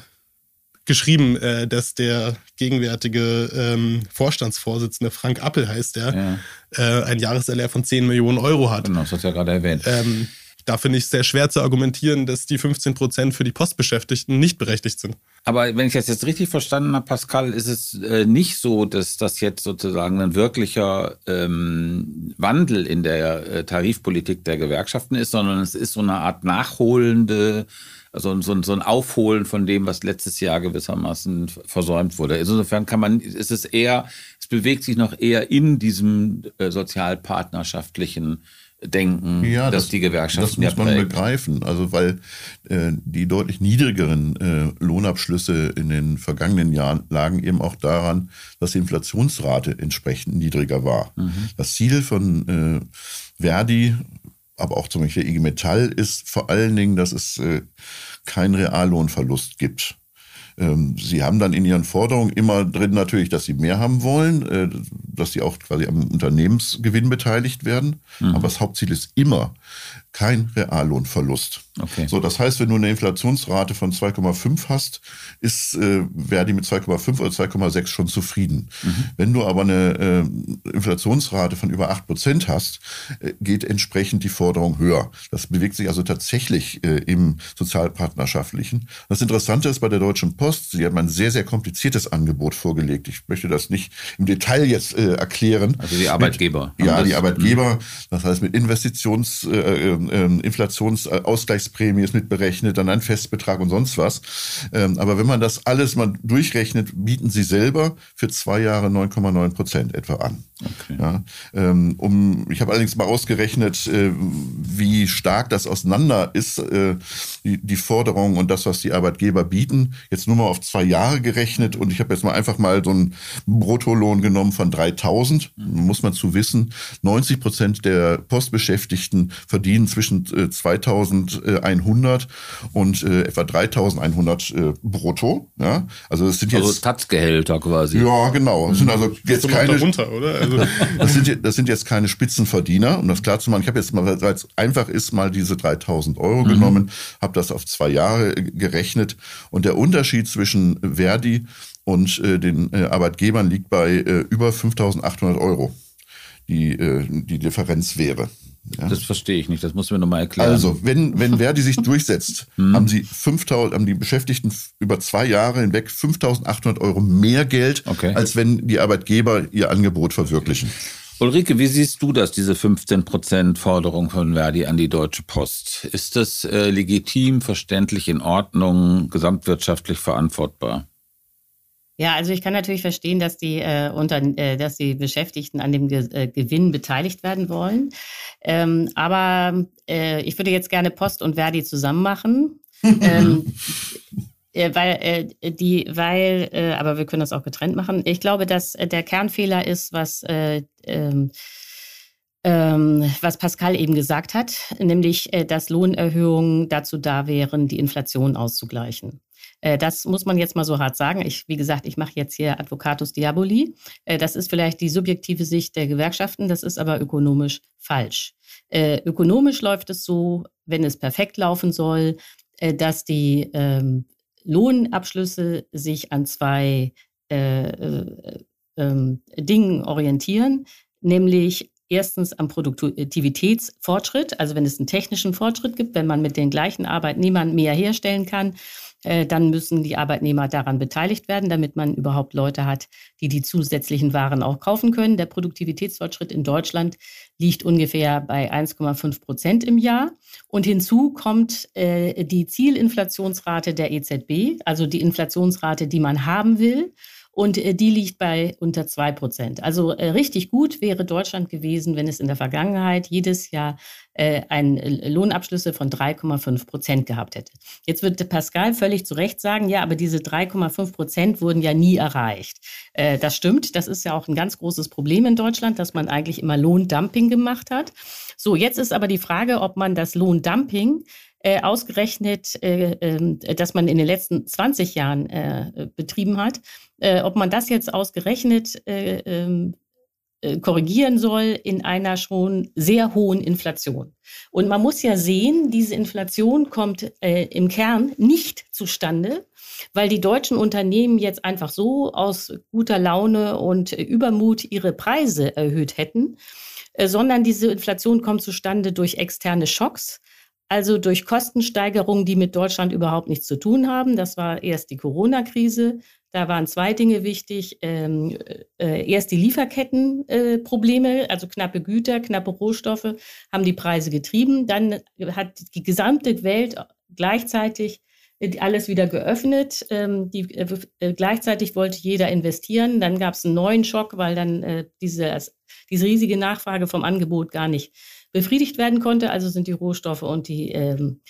geschrieben, äh, dass der gegenwärtige ähm, Vorstandsvorsitzende, Frank Appel heißt der, ja. äh, ein Jahreserlehr von 10 Millionen Euro hat.
Genau, das hast du ja gerade erwähnt.
Ähm, da finde ich es sehr schwer zu argumentieren, dass die 15 Prozent für die Postbeschäftigten nicht berechtigt sind.
Aber wenn ich das jetzt richtig verstanden habe, Pascal, ist es äh, nicht so, dass das jetzt sozusagen ein wirklicher ähm, Wandel in der äh, Tarifpolitik der Gewerkschaften ist, sondern es ist so eine Art nachholende, also so, so ein Aufholen von dem, was letztes Jahr gewissermaßen versäumt wurde. Insofern kann man, ist es eher, es bewegt sich noch eher in diesem äh, sozialpartnerschaftlichen denken,
ja,
dass
das,
die Gewerkschaften
Das muss man begreifen. Also weil äh, die deutlich niedrigeren äh, Lohnabschlüsse in den vergangenen Jahren lagen eben auch daran, dass die Inflationsrate entsprechend niedriger war. Mhm. Das Ziel von äh, Verdi, aber auch zum Beispiel IG Metall, ist vor allen Dingen, dass es äh, keinen Reallohnverlust gibt. Ähm, sie haben dann in ihren Forderungen immer drin natürlich, dass sie mehr haben wollen, äh, dass sie auch quasi am Unternehmensgewinn beteiligt werden. Mhm. Aber das Hauptziel ist immer kein Reallohnverlust. Okay. So, das heißt, wenn du eine Inflationsrate von 2,5 hast, ist äh, Verdi mit 2,5 oder 2,6 schon zufrieden. Mhm. Wenn du aber eine äh, Inflationsrate von über 8 Prozent hast, äh, geht entsprechend die Forderung höher. Das bewegt sich also tatsächlich äh, im sozialpartnerschaftlichen. Das Interessante ist bei der Deutschen Post, sie haben ein sehr, sehr kompliziertes Angebot vorgelegt. Ich möchte das nicht im Detail jetzt äh, erklären.
Also die Arbeitgeber.
Mit, ja, die Arbeitgeber. Mhm. Das heißt mit Investitions, äh, äh, Inflationsausgleichsprämie ist mitberechnet, dann ein Festbetrag und sonst was. Ähm, aber wenn man das alles mal durchrechnet, bieten sie selber für zwei Jahre 9,9 Prozent etwa an. Okay. Ja, ähm, um, ich habe allerdings mal ausgerechnet, äh, wie stark das auseinander ist, äh, die, die Forderung und das, was die Arbeitgeber bieten. Jetzt nur mal auf zwei Jahre gerechnet und ich habe jetzt mal einfach mal so einen Bruttolohn genommen von 3000. Mhm. Muss man zu wissen, 90 Prozent der Postbeschäftigten verdienen zwischen äh, 2100 und äh, etwa 3100 äh, brutto. Ja? Also das sind
also jetzt also quasi.
Ja, genau. Das sind also jetzt keine darunter, oder? Also (laughs) das sind das sind jetzt keine Spitzenverdiener, um das klar zu machen. Ich habe jetzt mal, es einfach ist, mal diese 3000 Euro mhm. genommen, habe das auf zwei Jahre gerechnet und der Unterschied zwischen Verdi und äh, den äh, Arbeitgebern liegt bei äh, über 5800 Euro, die äh, die Differenz wäre.
Ja. Das verstehe ich nicht, das muss mir nochmal erklären.
Also, wenn, wenn (laughs) Verdi sich durchsetzt, (laughs) hm. haben sie 5000, haben die Beschäftigten über zwei Jahre hinweg 5800 Euro mehr Geld, okay. als wenn die Arbeitgeber ihr Angebot verwirklichen.
Ulrike, wie siehst du das, diese 15 Prozent Forderung von Verdi an die Deutsche Post? Ist das äh, legitim, verständlich, in Ordnung, gesamtwirtschaftlich verantwortbar?
Ja, also ich kann natürlich verstehen, dass die, äh, unter, äh, dass die Beschäftigten an dem Ge äh, Gewinn beteiligt werden wollen. Ähm, aber äh, ich würde jetzt gerne Post und Verdi zusammen machen. (laughs) ähm, äh, weil äh, die, weil, äh, aber wir können das auch getrennt machen. Ich glaube, dass äh, der Kernfehler ist, was äh, ähm, ähm, was Pascal eben gesagt hat, nämlich, äh, dass Lohnerhöhungen dazu da wären, die Inflation auszugleichen. Äh, das muss man jetzt mal so hart sagen. Ich, wie gesagt, ich mache jetzt hier Advocatus Diaboli. Äh, das ist vielleicht die subjektive Sicht der Gewerkschaften, das ist aber ökonomisch falsch. Äh, ökonomisch läuft es so, wenn es perfekt laufen soll, dass die ähm, Lohnabschlüsse sich an zwei äh, äh, äh, Dingen orientieren, nämlich erstens am Produktivitätsfortschritt, also wenn es einen technischen Fortschritt gibt, wenn man mit den gleichen Arbeitnehmern mehr herstellen kann, dann müssen die Arbeitnehmer daran beteiligt werden, damit man überhaupt Leute hat, die die zusätzlichen Waren auch kaufen können. Der Produktivitätsfortschritt in Deutschland liegt ungefähr bei 1,5 Prozent im Jahr. Und hinzu kommt äh, die Zielinflationsrate der EZB, also die Inflationsrate, die man haben will und äh, die liegt bei unter zwei Prozent. Also äh, richtig gut wäre Deutschland gewesen, wenn es in der Vergangenheit jedes Jahr äh, einen Lohnabschlüsse von 3,5 Prozent gehabt hätte. Jetzt wird Pascal völlig zu Recht sagen, ja, aber diese 3,5 Prozent wurden ja nie erreicht. das stimmt, das ist ja auch ein ganz großes Problem in Deutschland, dass man eigentlich immer Lohndumping gemacht hat. So, jetzt ist aber die Frage, ob man das Lohndumping äh, ausgerechnet, äh, äh, dass man in den letzten 20 Jahren äh, betrieben hat, äh, ob man das jetzt ausgerechnet äh, ähm, korrigieren soll in einer schon sehr hohen Inflation. Und man muss ja sehen, diese Inflation kommt im Kern nicht zustande, weil die deutschen Unternehmen jetzt einfach so aus guter Laune und Übermut ihre Preise erhöht hätten, sondern diese Inflation kommt zustande durch externe Schocks, Also durch Kostensteigerungen, die mit Deutschland überhaupt nichts zu tun haben. Das war erst die Corona-Krise. Da waren zwei Dinge wichtig. Ähm, äh, erst die Lieferkettenprobleme, äh, also knappe Güter, knappe Rohstoffe, haben die Preise getrieben. Dann hat die gesamte Welt gleichzeitig alles wieder geöffnet. Ähm, die, äh, äh, gleichzeitig wollte jeder investieren. Dann gab es einen neuen Schock, weil dann äh, diese, diese riesige Nachfrage vom Angebot gar nicht befriedigt werden konnte. Also sind die Rohstoffe und die ähm,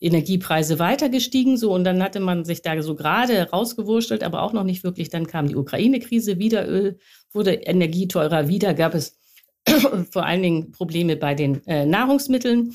Energiepreise weiter gestiegen. So, und dann hatte man sich da so gerade rausgewurschtelt, aber auch noch nicht wirklich. Dann kam die Ukraine-Krise, wieder Öl, wurde Energie teurer, wieder gab es (clears throat) vor allen Dingen Probleme bei den äh, Nahrungsmitteln.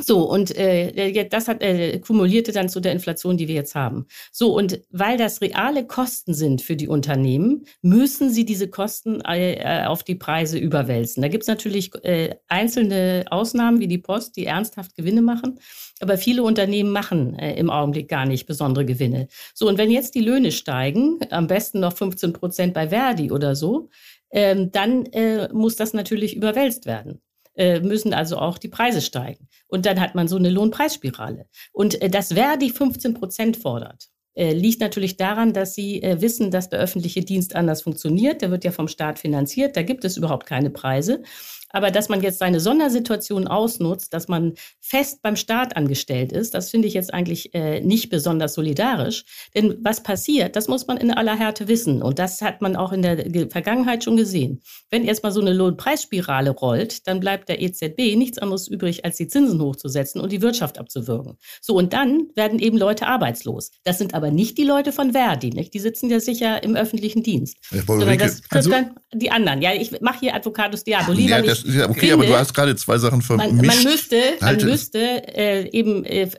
So, und äh, das hat äh, kumulierte dann zu der Inflation, die wir jetzt haben. So, und weil das reale Kosten sind für die Unternehmen, müssen sie diese Kosten äh, auf die Preise überwälzen. Da gibt's natürlich äh, einzelne Ausnahmen wie die Post, die ernsthaft Gewinne machen. Aber viele Unternehmen machen äh, im Augenblick gar nicht besondere Gewinne. So, und wenn jetzt die Löhne steigen, am besten noch 15 Prozent bei Verdi oder so, ähm, dann äh, muss das natürlich überwälzt werden. Äh, müssen also auch die Preise steigen. Und dann hat man so eine Lohnpreisspirale. Und äh, dass Verdi 15 Prozent fordert, äh, liegt natürlich daran, dass sie äh, wissen, dass der öffentliche Dienst anders funktioniert. Der wird ja vom Staat finanziert. Da gibt es überhaupt keine Preise. Aber dass man jetzt seine Sondersituation ausnutzt, dass man fest beim Staat angestellt ist, das finde ich jetzt eigentlich äh, nicht besonders solidarisch. Denn was passiert, das muss man in aller Härte wissen. Und das hat man auch in der Vergangenheit schon gesehen. Wenn erstmal so eine Lohnpreisspirale rollt, dann bleibt der EZB nichts anderes übrig, als die Zinsen hochzusetzen und die Wirtschaft abzuwürgen. So, und dann werden eben Leute arbeitslos. Das sind aber nicht die Leute von Verdi, nicht? Die sitzen ja sicher im öffentlichen Dienst. Sondern das trifft also, dann die anderen. Ja, ich mache hier Advocatus Diaboli, ja, weil ich
das, ja, okay, finde, aber du hast gerade zwei Sachen vermischt.
Man, man müsste, man müsste äh, eben äh,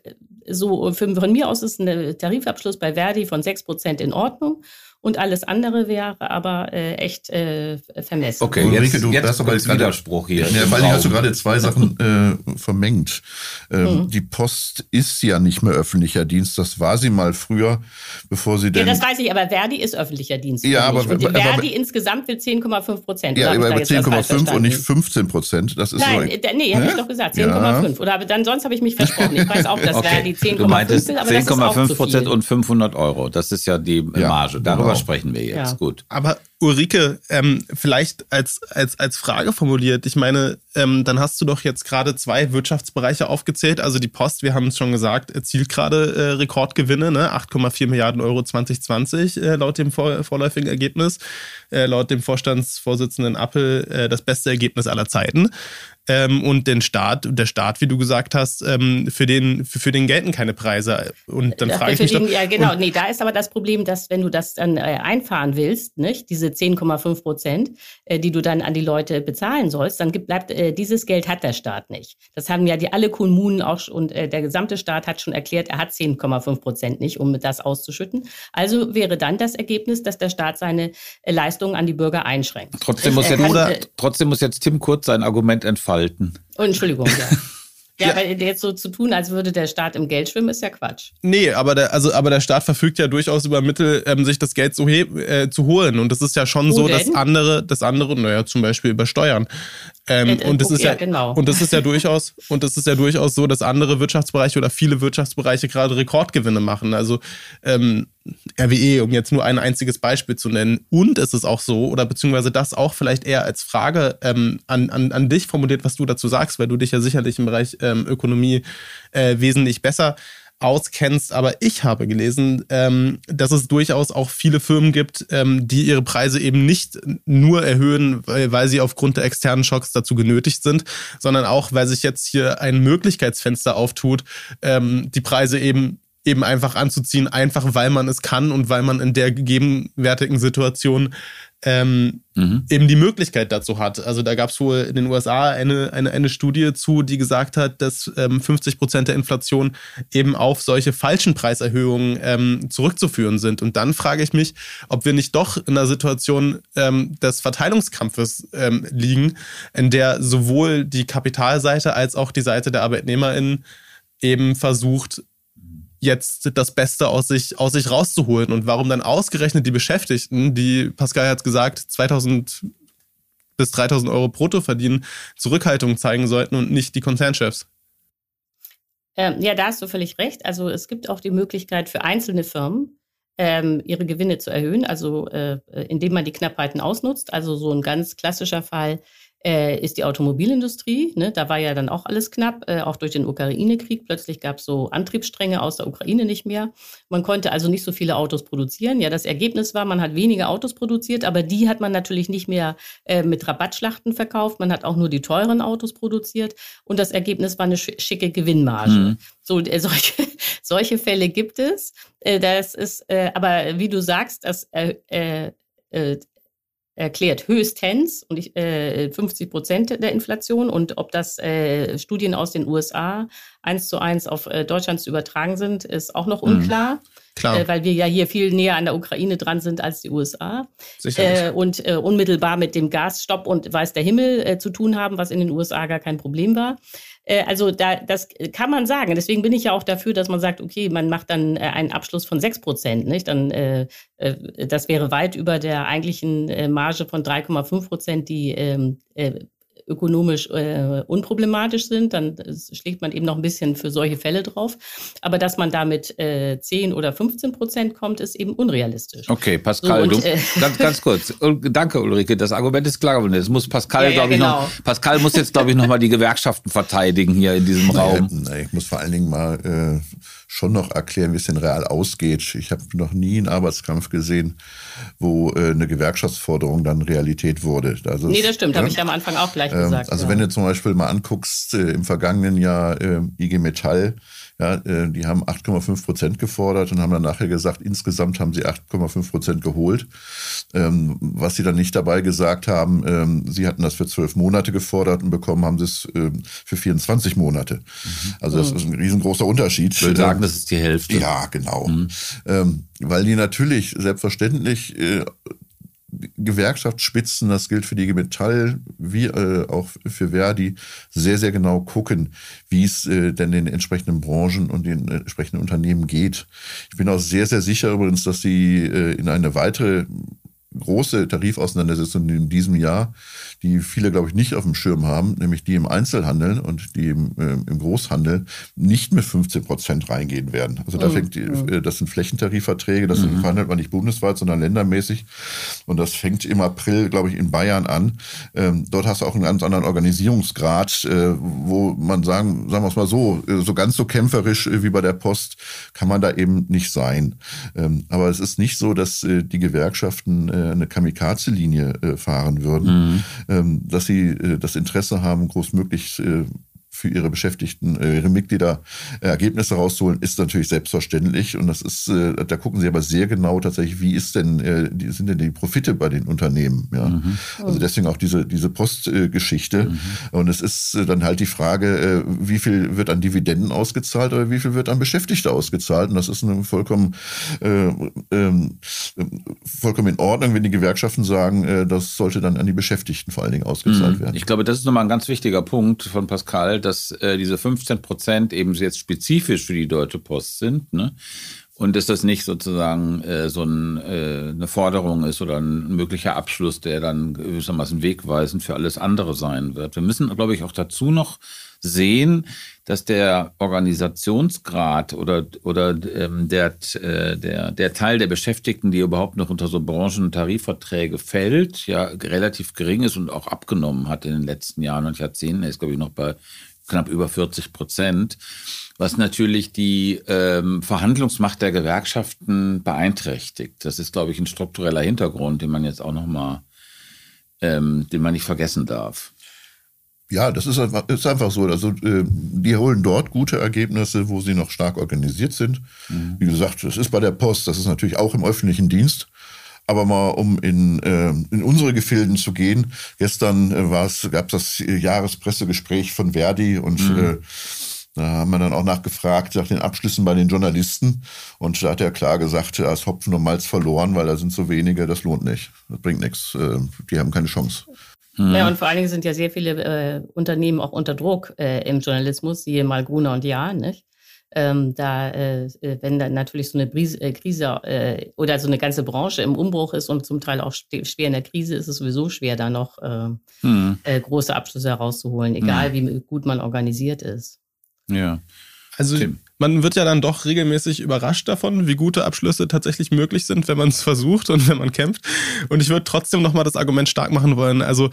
so, von mir aus ist ein Tarifabschluss bei Verdi von 6% in Ordnung und alles andere wäre aber äh, echt äh, vermessen.
Okay, jetzt, Ulrike, du jetzt hast aber Widerspruch hier.
Ja, weil hast du gerade zwei Sachen (laughs) äh, vermengt. Ähm, mhm. Die Post ist ja nicht mehr öffentlicher Dienst. Das war sie mal früher, bevor sie denn.
Ja, das weiß ich, aber Verdi ist öffentlicher Dienst.
Ja, aber,
und aber, Verdi aber, insgesamt will 10,5 Prozent.
Ja, aber 10,5 und nicht 15 Prozent. Das ist
Nein, so, nee, habe ich doch gesagt, 10,5. Ja. Oder aber dann sonst habe ich mich versprochen. Ich weiß auch, dass (laughs) okay. Verdi 10,5
will, aber 10,5 Prozent und 500 Euro. Das ist ja die Marge. Darüber darüber sprechen wir jetzt. Ja. Gut.
Aber Ulrike, ähm, vielleicht als, als, als Frage formuliert. Ich meine, ähm, dann hast du doch jetzt gerade zwei Wirtschaftsbereiche aufgezählt. Also die Post, wir haben es schon gesagt, erzielt gerade äh, Rekordgewinne, ne? 8,4 Milliarden Euro 2020 äh, laut dem vor, vorläufigen Ergebnis. Äh, laut dem Vorstandsvorsitzenden Appel äh, das beste Ergebnis aller Zeiten ähm, und den Staat, der Staat, wie du gesagt hast, ähm, für, den, für, für den gelten keine Preise. Und dann frage ich mich
den,
doch,
Ja, genau. Nee, da ist aber das Problem, dass wenn du das dann äh, einfahren willst, nicht, diese 10,5 Prozent, äh, die du dann an die Leute bezahlen sollst, dann gibt, bleibt, äh, dieses Geld hat der Staat nicht. Das haben ja die alle Kommunen auch und äh, der gesamte Staat hat schon erklärt, er hat 10,5 Prozent nicht, um das auszuschütten. Also wäre dann das Ergebnis, dass der Staat seine äh, Leistungen an die Bürger einschränkt.
Trotzdem muss, jetzt, kann, trotzdem muss jetzt Tim Kurz sein Argument entfalten
Entschuldigung, ja. (laughs) Ja, ja, weil jetzt so zu tun, als würde der Staat im Geld schwimmen, ist ja Quatsch.
Nee, aber der, also, aber der Staat verfügt ja durchaus über Mittel, ähm, sich das Geld zu, äh, zu holen. Und das ist ja schon Wo so, denn? dass andere, das andere, naja, zum Beispiel über Steuern. Ähm, äh, und das ist ja, genau. und das ist ja durchaus, (laughs) und das ist ja durchaus so, dass andere Wirtschaftsbereiche oder viele Wirtschaftsbereiche gerade Rekordgewinne machen. Also ähm, RWE, um jetzt nur ein einziges Beispiel zu nennen. Und es ist auch so, oder beziehungsweise das auch vielleicht eher als Frage ähm, an, an, an dich formuliert, was du dazu sagst, weil du dich ja sicherlich im Bereich ähm, Ökonomie äh, wesentlich besser auskennst, aber ich habe gelesen, ähm, dass es durchaus auch viele Firmen gibt, ähm, die ihre Preise eben nicht nur erhöhen, weil, weil sie aufgrund der externen Schocks dazu genötigt sind, sondern auch, weil sich jetzt hier ein Möglichkeitsfenster auftut, ähm, die Preise eben eben einfach anzuziehen, einfach weil man es kann und weil man in der gegebenwärtigen Situation ähm, mhm. eben die Möglichkeit dazu hat. Also da gab es wohl in den USA eine, eine, eine Studie zu, die gesagt hat, dass ähm, 50 Prozent der Inflation eben auf solche falschen Preiserhöhungen ähm, zurückzuführen sind. Und dann frage ich mich, ob wir nicht doch in einer Situation ähm, des Verteilungskampfes ähm, liegen, in der sowohl die Kapitalseite als auch die Seite der ArbeitnehmerInnen eben versucht, jetzt das Beste aus sich, aus sich rauszuholen. Und warum dann ausgerechnet die Beschäftigten, die, Pascal hat gesagt, 2000 bis 3000 Euro brutto verdienen, Zurückhaltung zeigen sollten und nicht die Konzernchefs?
Ähm, ja, da hast du völlig recht. Also es gibt auch die Möglichkeit für einzelne Firmen, ähm, ihre Gewinne zu erhöhen, also äh, indem man die Knappheiten ausnutzt. Also so ein ganz klassischer Fall äh, ist die Automobilindustrie. Ne? Da war ja dann auch alles knapp, äh, auch durch den Ukraine-Krieg. Plötzlich gab es so Antriebsstränge aus der Ukraine nicht mehr. Man konnte also nicht so viele Autos produzieren. Ja, das Ergebnis war, man hat weniger Autos produziert, aber die hat man natürlich nicht mehr äh, mit Rabattschlachten verkauft. Man hat auch nur die teuren Autos produziert und das Ergebnis war eine schicke Gewinnmarge. Mhm. So, äh, solche, (laughs) solche Fälle gibt es. Äh, das ist, äh, aber wie du sagst, das äh, äh, erklärt höchstens und ich, äh, 50 Prozent der Inflation und ob das äh, Studien aus den USA eins zu eins auf äh, Deutschland zu übertragen sind, ist auch noch mhm. unklar. Mhm. Klar. Äh, weil wir ja hier viel näher an der Ukraine dran sind als die USA. Äh, und äh, unmittelbar mit dem Gasstopp und weiß der Himmel zu tun haben, was in den USA gar kein Problem war. Äh, also da, das kann man sagen. Deswegen bin ich ja auch dafür, dass man sagt, okay, man macht dann äh, einen Abschluss von 6 Prozent. Nicht? Dann, äh, äh, das wäre weit über der eigentlichen Marge von 3,5 Prozent, die ähm, äh, ökonomisch äh, unproblematisch sind, dann schlägt man eben noch ein bisschen für solche Fälle drauf. Aber dass man damit äh, 10 oder 15 Prozent kommt, ist eben unrealistisch.
Okay, Pascal, so, und, du, äh, (laughs) ganz, ganz kurz. Danke, Ulrike. Das Argument ist klar geworden. Jetzt muss Pascal, ja, ja, glaube ich, genau. noch, Pascal muss jetzt, glaube ich, noch mal die Gewerkschaften verteidigen hier in diesem Raum.
Nee, ich muss vor allen Dingen mal äh, schon noch erklären, wie es denn real ausgeht. Ich habe noch nie einen Arbeitskampf gesehen, wo äh, eine Gewerkschaftsforderung dann Realität wurde.
Also, nee, das stimmt, ja, habe ich am Anfang auch gleich ähm, gesagt.
Also ja. wenn du zum Beispiel mal anguckst, äh, im vergangenen Jahr äh, IG Metall, ja, äh, die haben 8,5 Prozent gefordert und haben dann nachher gesagt, insgesamt haben sie 8,5 Prozent geholt. Ähm, was sie dann nicht dabei gesagt haben, ähm, sie hatten das für zwölf Monate gefordert und bekommen haben sie es ähm, für 24 Monate. Mhm. Also das ist ein riesengroßer Unterschied.
Ich würde sagen, das ist die Hälfte.
Ja, genau. Mhm. Weil die natürlich selbstverständlich äh, Gewerkschaftsspitzen, das gilt für die Metall wie äh, auch für Verdi, sehr, sehr genau gucken, wie es äh, denn den entsprechenden Branchen und den entsprechenden Unternehmen geht. Ich bin auch sehr, sehr sicher übrigens, dass sie äh, in eine weitere große Tarifauseinandersetzung in diesem Jahr die viele, glaube ich, nicht auf dem Schirm haben, nämlich die im Einzelhandel und die im, äh, im Großhandel nicht mit 15 Prozent reingehen werden. Also da mhm. fängt, die, äh, das sind Flächentarifverträge, das mhm. verhandelt man nicht bundesweit, sondern ländermäßig. Und das fängt im April, glaube ich, in Bayern an. Ähm, dort hast du auch einen ganz anderen Organisierungsgrad, äh, wo man sagen, sagen wir es mal so, äh, so ganz so kämpferisch äh, wie bei der Post kann man da eben nicht sein. Ähm, aber es ist nicht so, dass äh, die Gewerkschaften eine Kamikaze-Linie fahren würden. Mhm. Ähm, dass sie äh, das Interesse haben, großmöglich äh, für ihre Beschäftigten, äh, ihre Mitglieder Ergebnisse rauszuholen, ist natürlich selbstverständlich. Und das ist, äh, da gucken sie aber sehr genau tatsächlich, wie ist denn, äh, sind denn die Profite bei den Unternehmen. Ja? Mhm. Also deswegen auch diese, diese Postgeschichte. Mhm. Und es ist dann halt die Frage, wie viel wird an Dividenden ausgezahlt oder wie viel wird an Beschäftigte ausgezahlt. Und das ist eine vollkommen, äh, äh, vollkommen in Ordnung, wenn die Gewerkschaften sagen, das sollte dann an die Beschäftigten vor allen Dingen ausgezahlt mhm. werden.
Ich glaube, das ist nochmal ein ganz wichtiger Punkt von Pascal, dass äh, diese 15 Prozent eben jetzt spezifisch für die Deutsche Post sind. Ne? Und dass das nicht sozusagen äh, so ein, äh, eine Forderung ist oder ein möglicher Abschluss, der dann gewissermaßen wegweisend für alles andere sein wird. Wir müssen, glaube ich, auch dazu noch sehen, dass der Organisationsgrad oder, oder ähm, der, äh, der, der Teil der Beschäftigten, die überhaupt noch unter so Branchen- und Tarifverträge fällt, ja relativ gering ist und auch abgenommen hat in den letzten Jahren und Jahrzehnten. Er ist, glaube ich, noch bei knapp über 40 Prozent, was natürlich die ähm, Verhandlungsmacht der Gewerkschaften beeinträchtigt. Das ist, glaube ich, ein struktureller Hintergrund, den man jetzt auch noch mal, ähm, den man nicht vergessen darf.
Ja, das ist einfach, ist einfach so. Also äh, die holen dort gute Ergebnisse, wo sie noch stark organisiert sind. Mhm. Wie gesagt, das ist bei der Post, das ist natürlich auch im öffentlichen Dienst. Aber mal um in, äh, in unsere Gefilden zu gehen, gestern äh, gab es das Jahrespressegespräch von Verdi und mhm. äh, da haben wir dann auch nachgefragt nach den Abschlüssen bei den Journalisten. Und da hat er klar gesagt, er ist Hopfen und Malz verloren, weil da sind so wenige, das lohnt nicht. Das bringt nichts. Äh, die haben keine Chance.
Mhm. Ja, und vor allen Dingen sind ja sehr viele äh, Unternehmen auch unter Druck äh, im Journalismus, siehe mal Gruner und Jahr, nicht? Ähm, da, äh, äh, wenn dann natürlich so eine Brise, äh, Krise äh, oder so eine ganze Branche im Umbruch ist und zum Teil auch schwer in der Krise, ist es sowieso schwer, da noch äh, hm. äh, große Abschlüsse herauszuholen, egal hm. wie gut man organisiert ist.
Ja.
Also Tim man wird ja dann doch regelmäßig überrascht davon, wie gute Abschlüsse tatsächlich möglich sind, wenn man es versucht und wenn man kämpft. Und ich würde trotzdem nochmal das Argument stark machen wollen. Also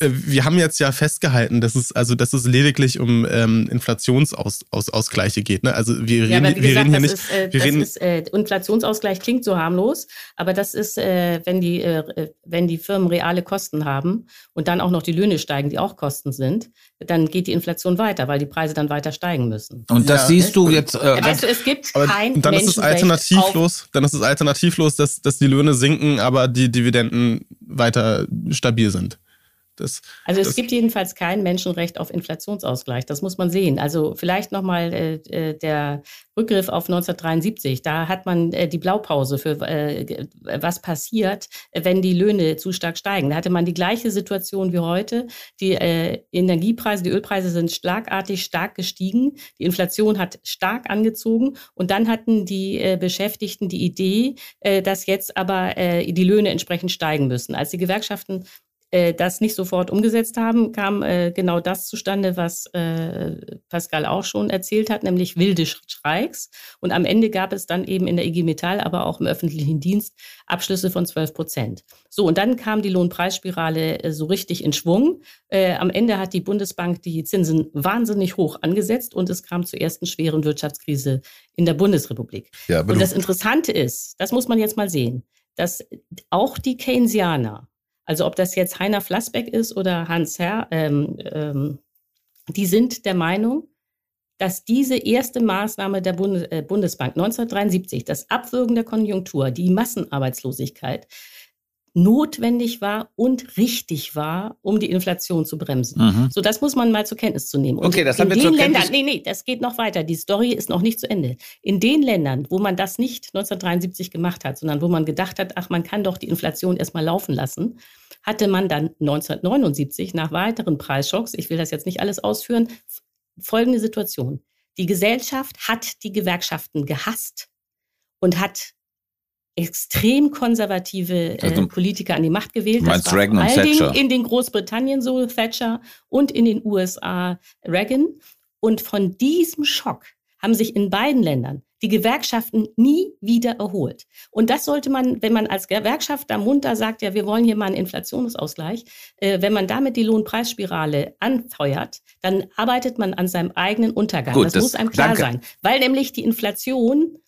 wir haben jetzt ja festgehalten, dass es also dass es lediglich um ähm, Inflationsausgleiche geht. Ne? Also wir reden, ja,
gesagt, wir reden hier nicht. Ist, äh, wir reden, ist, äh, Inflationsausgleich klingt so harmlos, aber das ist, äh, wenn die äh, wenn die Firmen reale Kosten haben und dann auch noch die Löhne steigen, die auch Kosten sind, dann geht die Inflation weiter, weil die Preise dann weiter steigen müssen.
Und das ja, siehst du jetzt.
Äh, weißt du, es gibt kein
und dann ist es alternativlos. Dann ist es alternativlos, dass dass die Löhne sinken, aber die Dividenden weiter stabil sind.
Das, also es gibt jedenfalls kein Menschenrecht auf Inflationsausgleich. Das muss man sehen. Also vielleicht nochmal äh, äh, der Rückgriff auf 1973. Da hat man äh, die Blaupause für äh, was passiert, wenn die Löhne zu stark steigen. Da hatte man die gleiche Situation wie heute. Die äh, Energiepreise, die Ölpreise sind schlagartig stark gestiegen. Die Inflation hat stark angezogen. Und dann hatten die äh, Beschäftigten die Idee, äh, dass jetzt aber äh, die Löhne entsprechend steigen müssen. Als die Gewerkschaften äh, das nicht sofort umgesetzt haben, kam äh, genau das zustande, was äh, Pascal auch schon erzählt hat, nämlich wilde Streiks. Und am Ende gab es dann eben in der IG Metall, aber auch im öffentlichen Dienst Abschlüsse von 12 Prozent. So, und dann kam die Lohnpreisspirale äh, so richtig in Schwung. Äh, am Ende hat die Bundesbank die Zinsen wahnsinnig hoch angesetzt und es kam zur ersten schweren Wirtschaftskrise in der Bundesrepublik. Ja, und das Interessante ist, das muss man jetzt mal sehen, dass auch die Keynesianer also ob das jetzt Heiner Flassbeck ist oder Hans Herr, ähm, ähm, die sind der Meinung, dass diese erste Maßnahme der Bundes äh, Bundesbank 1973, das Abwürgen der Konjunktur, die Massenarbeitslosigkeit, notwendig war und richtig war, um die Inflation zu bremsen. Mhm. So, das muss man mal zur Kenntnis zu nehmen. Und
okay, das
haben
wir
den
zur
Ländern, nee, nee, das geht noch weiter. Die Story ist noch nicht zu Ende. In den Ländern, wo man das nicht 1973 gemacht hat, sondern wo man gedacht hat, ach, man kann doch die Inflation erstmal laufen lassen, hatte man dann 1979 nach weiteren Preisschocks, ich will das jetzt nicht alles ausführen, folgende Situation. Die Gesellschaft hat die Gewerkschaften gehasst und hat extrem konservative äh, Politiker an die Macht gewählt.
Das war Reagan vor allen Dingen
in den Großbritannien so Thatcher und in den USA Reagan. Und von diesem Schock haben sich in beiden Ländern die Gewerkschaften nie wieder erholt. Und das sollte man, wenn man als Gewerkschaft da munter sagt, ja, wir wollen hier mal einen Inflationsausgleich, äh, wenn man damit die Lohnpreisspirale anfeuert, dann arbeitet man an seinem eigenen Untergang. Gut, das, das, muss einem klar danke. sein. Weil nämlich die Inflation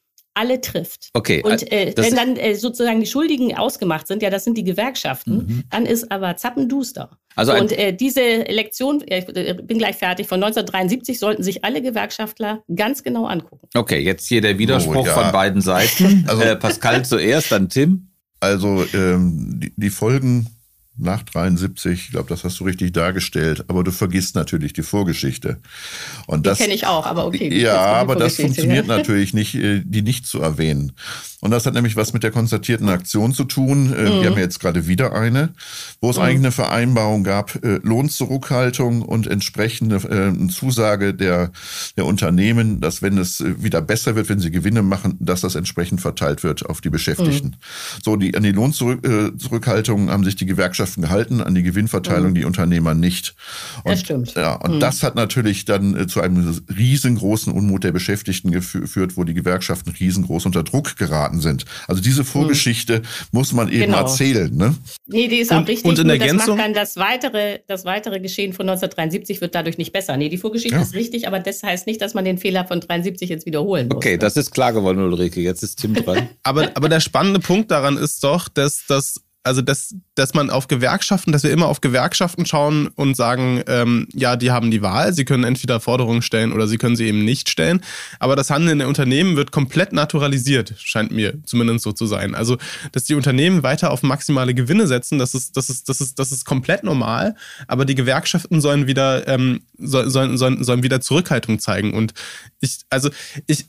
alle trifft.
Okay.
Und äh, wenn dann äh, sozusagen die Schuldigen ausgemacht sind, ja, das sind die Gewerkschaften, mhm. dann ist aber zappenduster. Also und äh, diese Lektion, ich äh, bin gleich fertig, von 1973 sollten sich alle Gewerkschaftler ganz genau angucken.
Okay, jetzt hier der Widerspruch oh, ja. von beiden Seiten. Also, äh, Pascal zuerst, dann Tim.
Also ähm, die, die Folgen nach 73, ich glaube, das hast du richtig dargestellt, aber du vergisst natürlich die Vorgeschichte.
Und das kenne ich auch, aber okay.
Ja, aber das funktioniert natürlich nicht, äh, die nicht zu erwähnen. Und das hat nämlich was mit der konstatierten Aktion zu tun. Äh, mhm. Wir haben ja jetzt gerade wieder eine, wo es mhm. eigentlich eine Vereinbarung gab, äh, Lohnzurückhaltung und entsprechende Zusage der, der Unternehmen, dass wenn es wieder besser wird, wenn sie Gewinne machen, dass das entsprechend verteilt wird auf die Beschäftigten. Mhm. So, die, an die Lohnzurückhaltung haben sich die Gewerkschaften gehalten, an die Gewinnverteilung mhm. die Unternehmer nicht. Und,
das stimmt.
Ja, und mhm. das hat natürlich dann zu einem riesengroßen Unmut der Beschäftigten geführt, wo die Gewerkschaften riesengroß unter Druck geraten sind. Also diese Vorgeschichte hm. muss man eben genau. erzählen. Ne?
Nee, die ist auch und, richtig. Und in der das macht dann das weitere, das weitere Geschehen von 1973 wird dadurch nicht besser. Nee, die Vorgeschichte ja. ist richtig, aber das heißt nicht, dass man den Fehler von 73 jetzt wiederholen muss.
Okay, das ist klar geworden, Ulrike. Jetzt ist Tim dran. (laughs)
aber, aber der spannende Punkt daran ist doch, dass das also dass, dass man auf Gewerkschaften, dass wir immer auf Gewerkschaften schauen und sagen, ähm, ja, die haben die Wahl, sie können entweder Forderungen stellen oder sie können sie eben nicht stellen. Aber das Handeln der Unternehmen wird komplett naturalisiert, scheint mir zumindest so zu sein. Also, dass die Unternehmen weiter auf maximale Gewinne setzen, das ist, das ist, das ist, das ist komplett normal, aber die Gewerkschaften sollen wieder, ähm, sollen, sollen, sollen wieder Zurückhaltung zeigen. Und ich, also ich,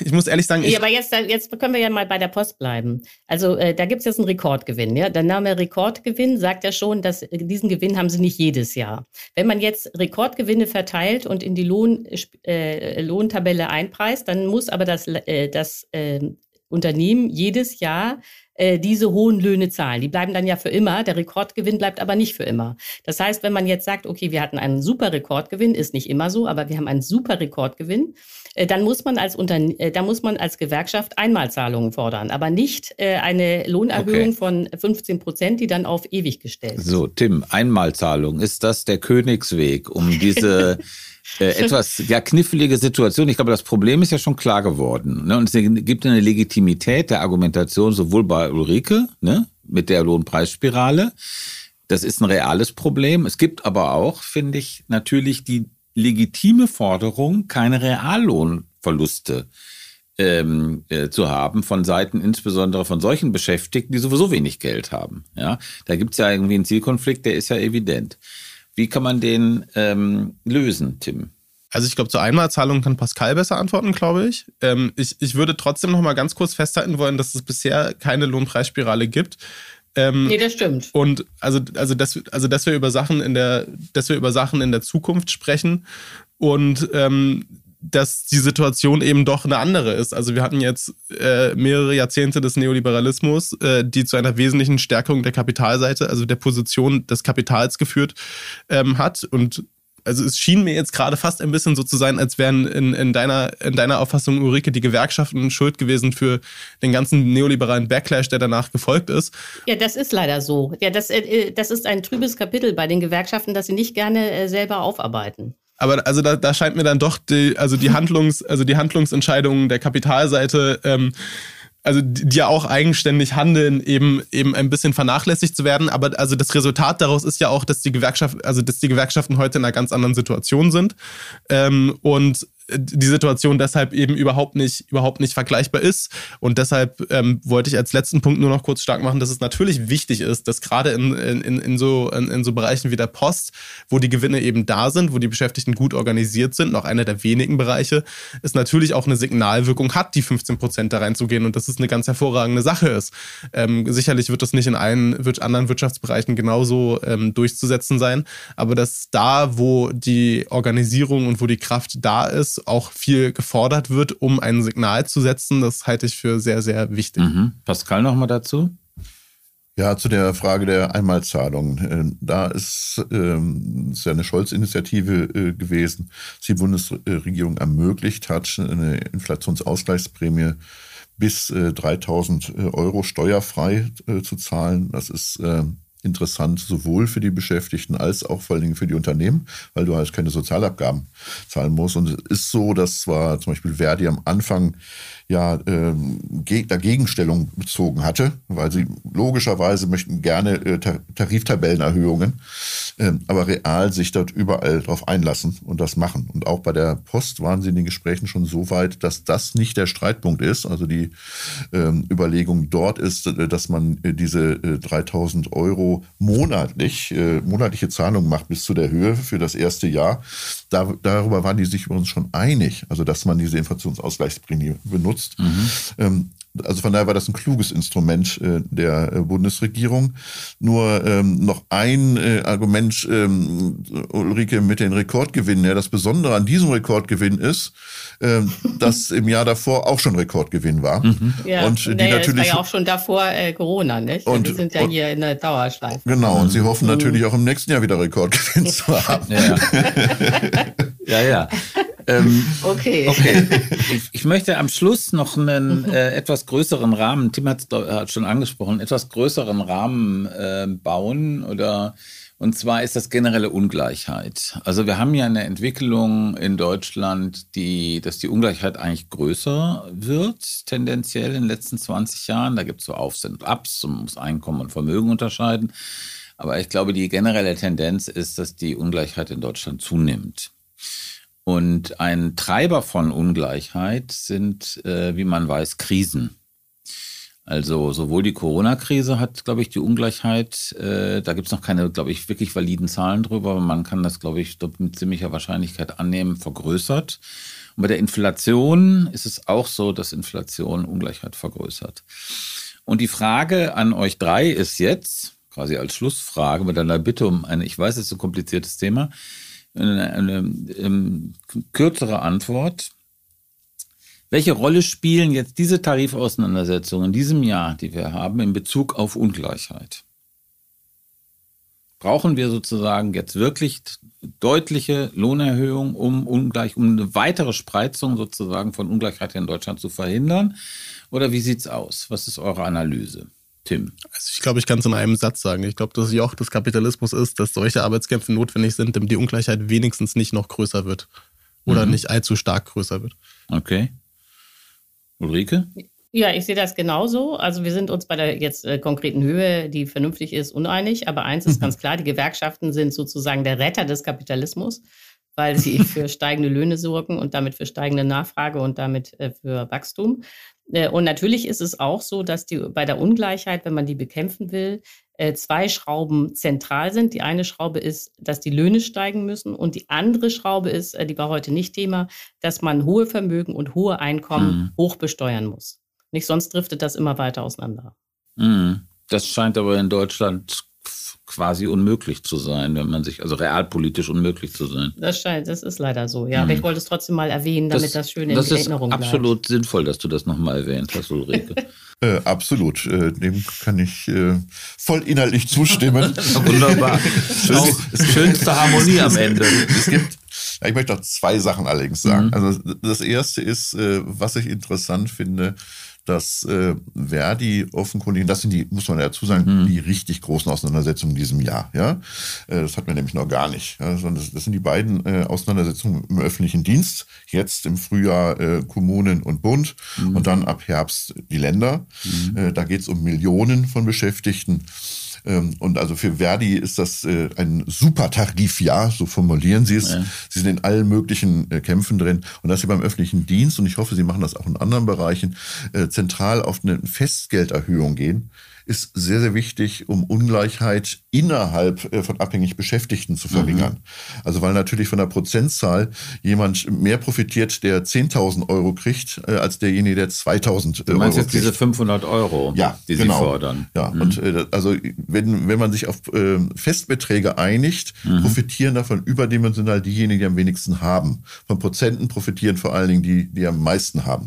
ich muss ehrlich sagen. Ich,
ja, aber jetzt, jetzt können wir ja mal bei der Post bleiben. Also äh, da gibt es jetzt einen Rekordgewinn, ja der Name Rekordgewinn sagt ja schon, dass diesen Gewinn haben sie nicht jedes Jahr. Wenn man jetzt Rekordgewinne verteilt und in die Lohn, äh, Lohntabelle einpreist, dann muss aber das, äh, das äh, Unternehmen jedes Jahr äh, diese hohen Löhne zahlen. Die bleiben dann ja für immer. Der Rekordgewinn bleibt aber nicht für immer. Das heißt, wenn man jetzt sagt, okay, wir hatten einen super Rekordgewinn, ist nicht immer so, aber wir haben einen super Rekordgewinn, äh, dann muss man als Unterne äh, da muss man als Gewerkschaft Einmalzahlungen fordern, aber nicht äh, eine Lohnerhöhung okay. von 15 Prozent, die dann auf ewig gestellt ist.
So, Tim, Einmalzahlung, ist das der Königsweg, um (laughs) diese äh, etwas ja, knifflige Situation. Ich glaube, das Problem ist ja schon klar geworden. Ne? Und es gibt eine Legitimität der Argumentation sowohl bei Ulrike ne, mit der Lohnpreisspirale. Das ist ein reales Problem. Es gibt aber auch, finde ich, natürlich die legitime Forderung, keine Reallohnverluste ähm, äh, zu haben von Seiten insbesondere von solchen Beschäftigten, die sowieso wenig Geld haben. Ja, da gibt es ja irgendwie einen Zielkonflikt, der ist ja evident. Wie kann man den ähm, lösen, Tim?
Also ich glaube, zur Einmalzahlung kann Pascal besser antworten, glaube ich. Ähm, ich. Ich würde trotzdem noch mal ganz kurz festhalten wollen, dass es bisher keine Lohnpreisspirale gibt.
Ähm, nee, das stimmt.
Und also, also, dass, also, dass wir über Sachen in der, dass wir über Sachen in der Zukunft sprechen und ähm, dass die Situation eben doch eine andere ist. Also wir hatten jetzt äh, mehrere Jahrzehnte des Neoliberalismus, äh, die zu einer wesentlichen Stärkung der Kapitalseite, also der Position des Kapitals geführt ähm, hat. Und also es schien mir jetzt gerade fast ein bisschen so zu sein, als wären in, in, deiner, in deiner Auffassung, Ulrike, die Gewerkschaften schuld gewesen für den ganzen neoliberalen Backlash, der danach gefolgt ist.
Ja, das ist leider so. Ja, das, äh, das ist ein trübes Kapitel bei den Gewerkschaften, das sie nicht gerne äh, selber aufarbeiten.
Aber also da, da scheint mir dann doch die, also die Handlungs, also die Handlungsentscheidungen der Kapitalseite ähm, also die ja auch eigenständig handeln, eben eben ein bisschen vernachlässigt zu werden. Aber also das Resultat daraus ist ja auch, dass die Gewerkschaften, also dass die Gewerkschaften heute in einer ganz anderen Situation sind. Ähm, und die Situation deshalb eben überhaupt nicht, überhaupt nicht vergleichbar ist. Und deshalb ähm, wollte ich als letzten Punkt nur noch kurz stark machen, dass es natürlich wichtig ist, dass gerade in, in, in, so, in, in so Bereichen wie der Post, wo die Gewinne eben da sind, wo die Beschäftigten gut organisiert sind, noch einer der wenigen Bereiche, es natürlich auch eine Signalwirkung hat, die 15 Prozent da reinzugehen und dass es eine ganz hervorragende Sache ist. Ähm, sicherlich wird das nicht in allen wird anderen Wirtschaftsbereichen genauso ähm, durchzusetzen sein, aber dass da, wo die Organisierung und wo die Kraft da ist, auch viel gefordert wird, um ein Signal zu setzen. Das halte ich für sehr, sehr wichtig.
Mhm. Pascal nochmal dazu?
Ja, zu der Frage der Einmalzahlung. Äh, da ist, ähm, ist ja eine Scholz-Initiative äh, gewesen, die die Bundesregierung ermöglicht hat, eine Inflationsausgleichsprämie bis 3000 äh, Euro steuerfrei zu zahlen. Das ist ähm, interessant sowohl für die Beschäftigten als auch vor allen Dingen für die Unternehmen, weil du halt keine Sozialabgaben zahlen musst. Und es ist so, dass zwar zum Beispiel Verdi am Anfang ja ähm, dagegen Stellung bezogen hatte, weil sie logischerweise möchten gerne äh, Tariftabellenerhöhungen, äh, aber real sich dort überall drauf einlassen und das machen. Und auch bei der Post waren sie in den Gesprächen schon so weit, dass das nicht der Streitpunkt ist. Also die ähm, Überlegung dort ist, äh, dass man äh, diese äh, 3000 Euro monatlich, äh, monatliche Zahlungen macht bis zu der Höhe für das erste Jahr. Da, darüber waren die sich übrigens schon einig, also dass man diese Inflationsausgleichsprämie benutzt benutzt. Mhm. Ähm, also von daher war das ein kluges Instrument äh, der äh, Bundesregierung. Nur ähm, noch ein äh, Argument, ähm, Ulrike, mit den Rekordgewinnen. Ja, das Besondere an diesem Rekordgewinn ist, ähm, dass im Jahr davor auch schon Rekordgewinn war.
Mhm. Ja, und die naja, natürlich das war ja auch schon davor äh, Corona, nicht? Und, wir sind ja und, hier in der Dauerschleife.
Genau, und sie hoffen mhm. natürlich auch im nächsten Jahr wieder Rekordgewinn zu (laughs) haben.
Ja, (laughs) ja. ja. Ähm, (laughs) okay. okay. Ich, ich, möchte am Schluss noch einen äh, etwas größeren Rahmen, Tim hat es schon angesprochen, etwas größeren Rahmen äh, bauen oder und zwar ist das generelle Ungleichheit. Also wir haben ja eine Entwicklung in Deutschland, die, dass die Ungleichheit eigentlich größer wird, tendenziell in den letzten 20 Jahren. Da gibt es so Aufs und Ups, man muss Einkommen und Vermögen unterscheiden. Aber ich glaube, die generelle Tendenz ist, dass die Ungleichheit in Deutschland zunimmt. Und ein Treiber von Ungleichheit sind, äh, wie man weiß, Krisen. Also sowohl die Corona-Krise hat, glaube ich, die Ungleichheit, äh, da gibt es noch keine, glaube ich, wirklich validen Zahlen drüber, aber man kann das, glaube ich, mit ziemlicher Wahrscheinlichkeit annehmen, vergrößert. Und bei der Inflation ist es auch so, dass Inflation Ungleichheit vergrößert. Und die Frage an euch drei ist jetzt, quasi als Schlussfrage mit einer Bitte um ein, ich weiß, es ist ein kompliziertes Thema, eine, eine, eine kürzere Antwort. Welche Rolle spielen jetzt diese Tarifauseinandersetzungen in diesem Jahr, die wir haben, in Bezug auf Ungleichheit? Brauchen wir sozusagen jetzt wirklich deutliche Lohnerhöhungen, um ungleich, um eine weitere Spreizung sozusagen von Ungleichheit in Deutschland zu verhindern? Oder wie sieht's aus? Was ist eure Analyse? Tim?
Also ich glaube, ich kann es in einem Satz sagen. Ich glaube, das Joch des Kapitalismus ist, dass solche Arbeitskämpfe notwendig sind, damit die Ungleichheit wenigstens nicht noch größer wird. Oder mhm. nicht allzu stark größer wird.
Okay. Ulrike?
Ja, ich sehe das genauso. Also wir sind uns bei der jetzt äh, konkreten Höhe, die vernünftig ist, uneinig. Aber eins ist mhm. ganz klar, die Gewerkschaften sind sozusagen der Retter des Kapitalismus, weil sie (laughs) für steigende Löhne sorgen und damit für steigende Nachfrage und damit äh, für Wachstum. Äh, und natürlich ist es auch so, dass die bei der Ungleichheit, wenn man die bekämpfen will, äh, zwei Schrauben zentral sind. Die eine Schraube ist, dass die Löhne steigen müssen und die andere Schraube ist, äh, die war heute nicht Thema, dass man hohe Vermögen und hohe Einkommen mhm. hoch besteuern muss. Nicht sonst driftet das immer weiter auseinander.
Mhm. Das scheint aber in Deutschland quasi unmöglich zu sein, wenn man sich, also realpolitisch unmöglich zu sein.
Das scheint, das ist leider so, ja. Mhm. Aber ich wollte es trotzdem mal erwähnen, damit das, das schön in das
Erinnerung bleibt. Das ist absolut sinnvoll, dass du das nochmal erwähnt hast, Ulrike. (laughs)
Äh, absolut, äh, dem kann ich äh, voll inhaltlich (laughs) zustimmen.
Wunderbar. (laughs) Schön, schönste Harmonie am Ende.
Es gibt, ja, ich möchte noch zwei Sachen allerdings sagen. Mhm. Also das erste ist, äh, was ich interessant finde, dass äh, Verdi offenkundig, das sind die, muss man dazu sagen, mhm. die richtig großen Auseinandersetzungen in diesem Jahr. Ja, äh, Das hatten wir nämlich noch gar nicht. Ja? Sondern das, das sind die beiden äh, Auseinandersetzungen im öffentlichen Dienst. Jetzt im Frühjahr äh, Kommunen und Bund mhm. und dann ab Herbst die Länder. Mhm. Da geht es um Millionen von Beschäftigten. Ähm, und also für Verdi ist das äh, ein super Tarifjahr, so formulieren sie es. Ja. Sie sind in allen möglichen äh, Kämpfen drin. Und dass sie beim öffentlichen Dienst, und ich hoffe, sie machen das auch in anderen Bereichen, äh, zentral auf eine Festgelderhöhung gehen, ist sehr, sehr wichtig, um Ungleichheit innerhalb äh, von abhängig Beschäftigten zu verringern. Mhm. Also weil natürlich von der Prozentzahl jemand mehr profitiert, der 10.000 Euro kriegt, äh, als derjenige, der 2.000 Euro kriegt.
Du meinst jetzt diese 500 Euro,
ja,
die
genau.
Sie fordern?
Ja, mhm. und äh, also wenn, wenn man sich auf äh, Festbeträge einigt, mhm. profitieren davon überdimensional diejenigen, die am wenigsten haben. Von Prozenten profitieren vor allen Dingen die, die am meisten haben.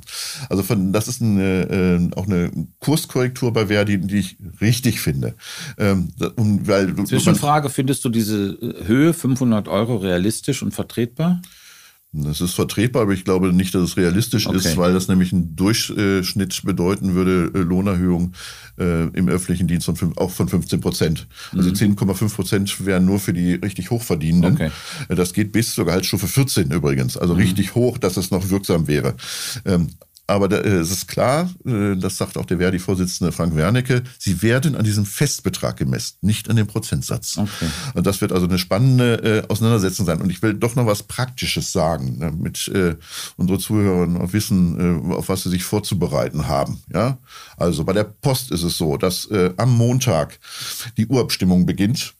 Also von, das ist eine, äh, auch eine Kurskorrektur bei Verdi, die ich ich richtig finde. Ähm,
weil, Zwischenfrage, findest du diese Höhe 500 Euro realistisch und vertretbar?
Das ist vertretbar, aber ich glaube nicht, dass es realistisch okay. ist, weil das nämlich ein Durchschnitt bedeuten würde, äh, Lohnerhöhung äh, im öffentlichen Dienst von, auch von 15 Prozent. Also mhm. 10,5 Prozent wären nur für die richtig Hochverdienenden. Okay. Äh, das geht bis zur Gehaltsstufe 14 übrigens, also mhm. richtig hoch, dass es noch wirksam wäre. Ähm, aber da, äh, es ist klar, äh, das sagt auch der Verdi-Vorsitzende Frank Wernicke, sie werden an diesem Festbetrag gemessen, nicht an dem Prozentsatz. Okay. Und das wird also eine spannende äh, Auseinandersetzung sein. Und ich will doch noch was Praktisches sagen, damit äh, unsere Zuhörer auch wissen, auf was sie sich vorzubereiten haben. Ja, Also bei der Post ist es so, dass am Montag die Urabstimmung beginnt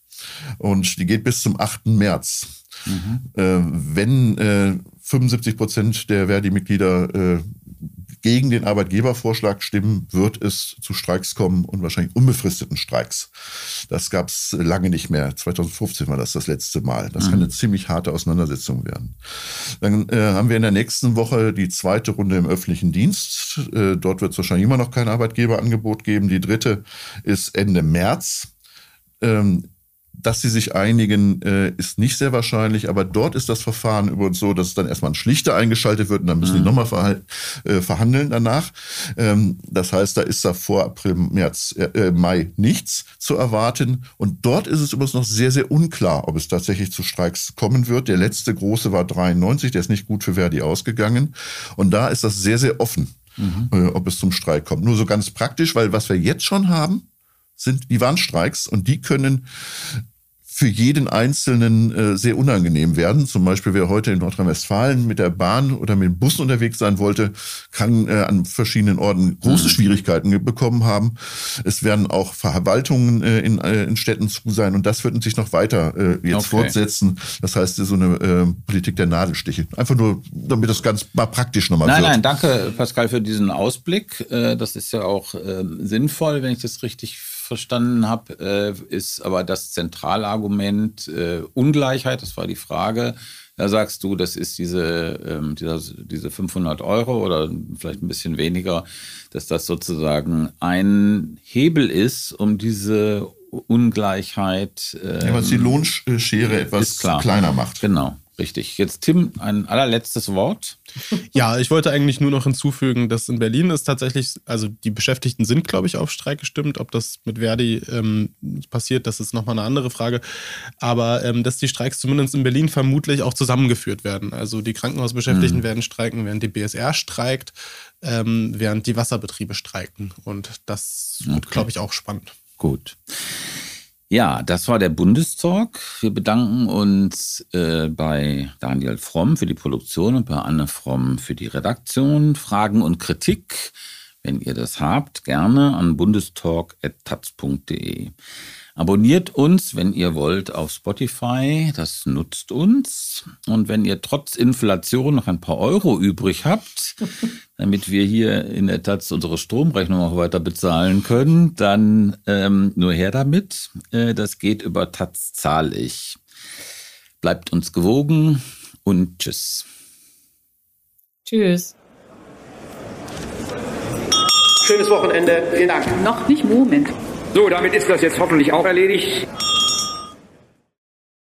und die geht bis zum 8. März. Mhm. Wenn äh, 75 Prozent der Verdi-Mitglieder gegen den Arbeitgebervorschlag stimmen, wird es zu Streiks kommen und wahrscheinlich unbefristeten Streiks. Das gab es lange nicht mehr. 2015 war das das letzte Mal. Das mhm. kann eine ziemlich harte Auseinandersetzung werden. Dann äh, haben wir in der nächsten Woche die zweite Runde im öffentlichen Dienst. Äh, dort wird es wahrscheinlich immer noch kein Arbeitgeberangebot geben. Die dritte ist Ende März. Ähm, dass sie sich einigen, äh, ist nicht sehr wahrscheinlich, aber dort ist das Verfahren übrigens so, dass dann erstmal ein Schlichter eingeschaltet wird und dann müssen mhm. die nochmal äh, verhandeln danach. Ähm, das heißt, da ist da vor April, März, äh, äh, Mai nichts zu erwarten. Und dort ist es übrigens noch sehr, sehr unklar, ob es tatsächlich zu Streiks kommen wird. Der letzte große war 93, der ist nicht gut für Verdi ausgegangen. Und da ist das sehr, sehr offen, mhm. ob es zum Streik kommt. Nur so ganz praktisch, weil was wir jetzt schon haben, sind die Warnstreiks und die können für jeden Einzelnen äh, sehr unangenehm werden. Zum Beispiel, wer heute in Nordrhein-Westfalen mit der Bahn oder mit dem Bus unterwegs sein wollte, kann äh, an verschiedenen Orten große mhm. Schwierigkeiten bekommen haben. Es werden auch Verwaltungen äh, in, äh, in Städten zu sein und das wird sich noch weiter äh, jetzt okay. fortsetzen. Das heißt, so eine äh, Politik der Nadelstiche. Einfach nur, damit das ganz mal praktisch nochmal
nein,
wird.
Nein, nein, danke Pascal für diesen Ausblick. Äh, das ist ja auch äh, sinnvoll, wenn ich das richtig verstanden habe, äh, ist aber das Zentralargument äh, Ungleichheit, das war die Frage, Da sagst du, das ist diese, ähm, dieser, diese 500 Euro oder vielleicht ein bisschen weniger, dass das sozusagen ein Hebel ist, um diese Ungleichheit.
Ähm, ja, was die Lohnschere etwas kleiner macht.
Genau. Richtig. Jetzt Tim, ein allerletztes Wort.
Ja, ich wollte eigentlich nur noch hinzufügen, dass in Berlin ist tatsächlich, also die Beschäftigten sind, glaube ich, auf Streik gestimmt. Ob das mit Verdi ähm, passiert, das ist nochmal eine andere Frage. Aber ähm, dass die Streiks zumindest in Berlin vermutlich auch zusammengeführt werden. Also die Krankenhausbeschäftigten mhm. werden streiken, während die BSR streikt, ähm, während die Wasserbetriebe streiken. Und das wird, okay. glaube ich, auch spannend.
Gut. Ja, das war der Bundestalk. Wir bedanken uns äh, bei Daniel Fromm für die Produktion und bei Anne Fromm für die Redaktion. Fragen und Kritik, wenn ihr das habt, gerne an bundestalk.taz.de. Abonniert uns, wenn ihr wollt, auf Spotify. Das nutzt uns. Und wenn ihr trotz Inflation noch ein paar Euro übrig habt, (laughs) damit wir hier in der Taz unsere Stromrechnung auch weiter bezahlen können, dann ähm, nur her damit. Äh, das geht über Taz zahl ich. Bleibt uns gewogen und tschüss.
Tschüss.
Schönes Wochenende. Vielen Dank.
Noch nicht Moment.
So, damit ist das jetzt hoffentlich auch erledigt.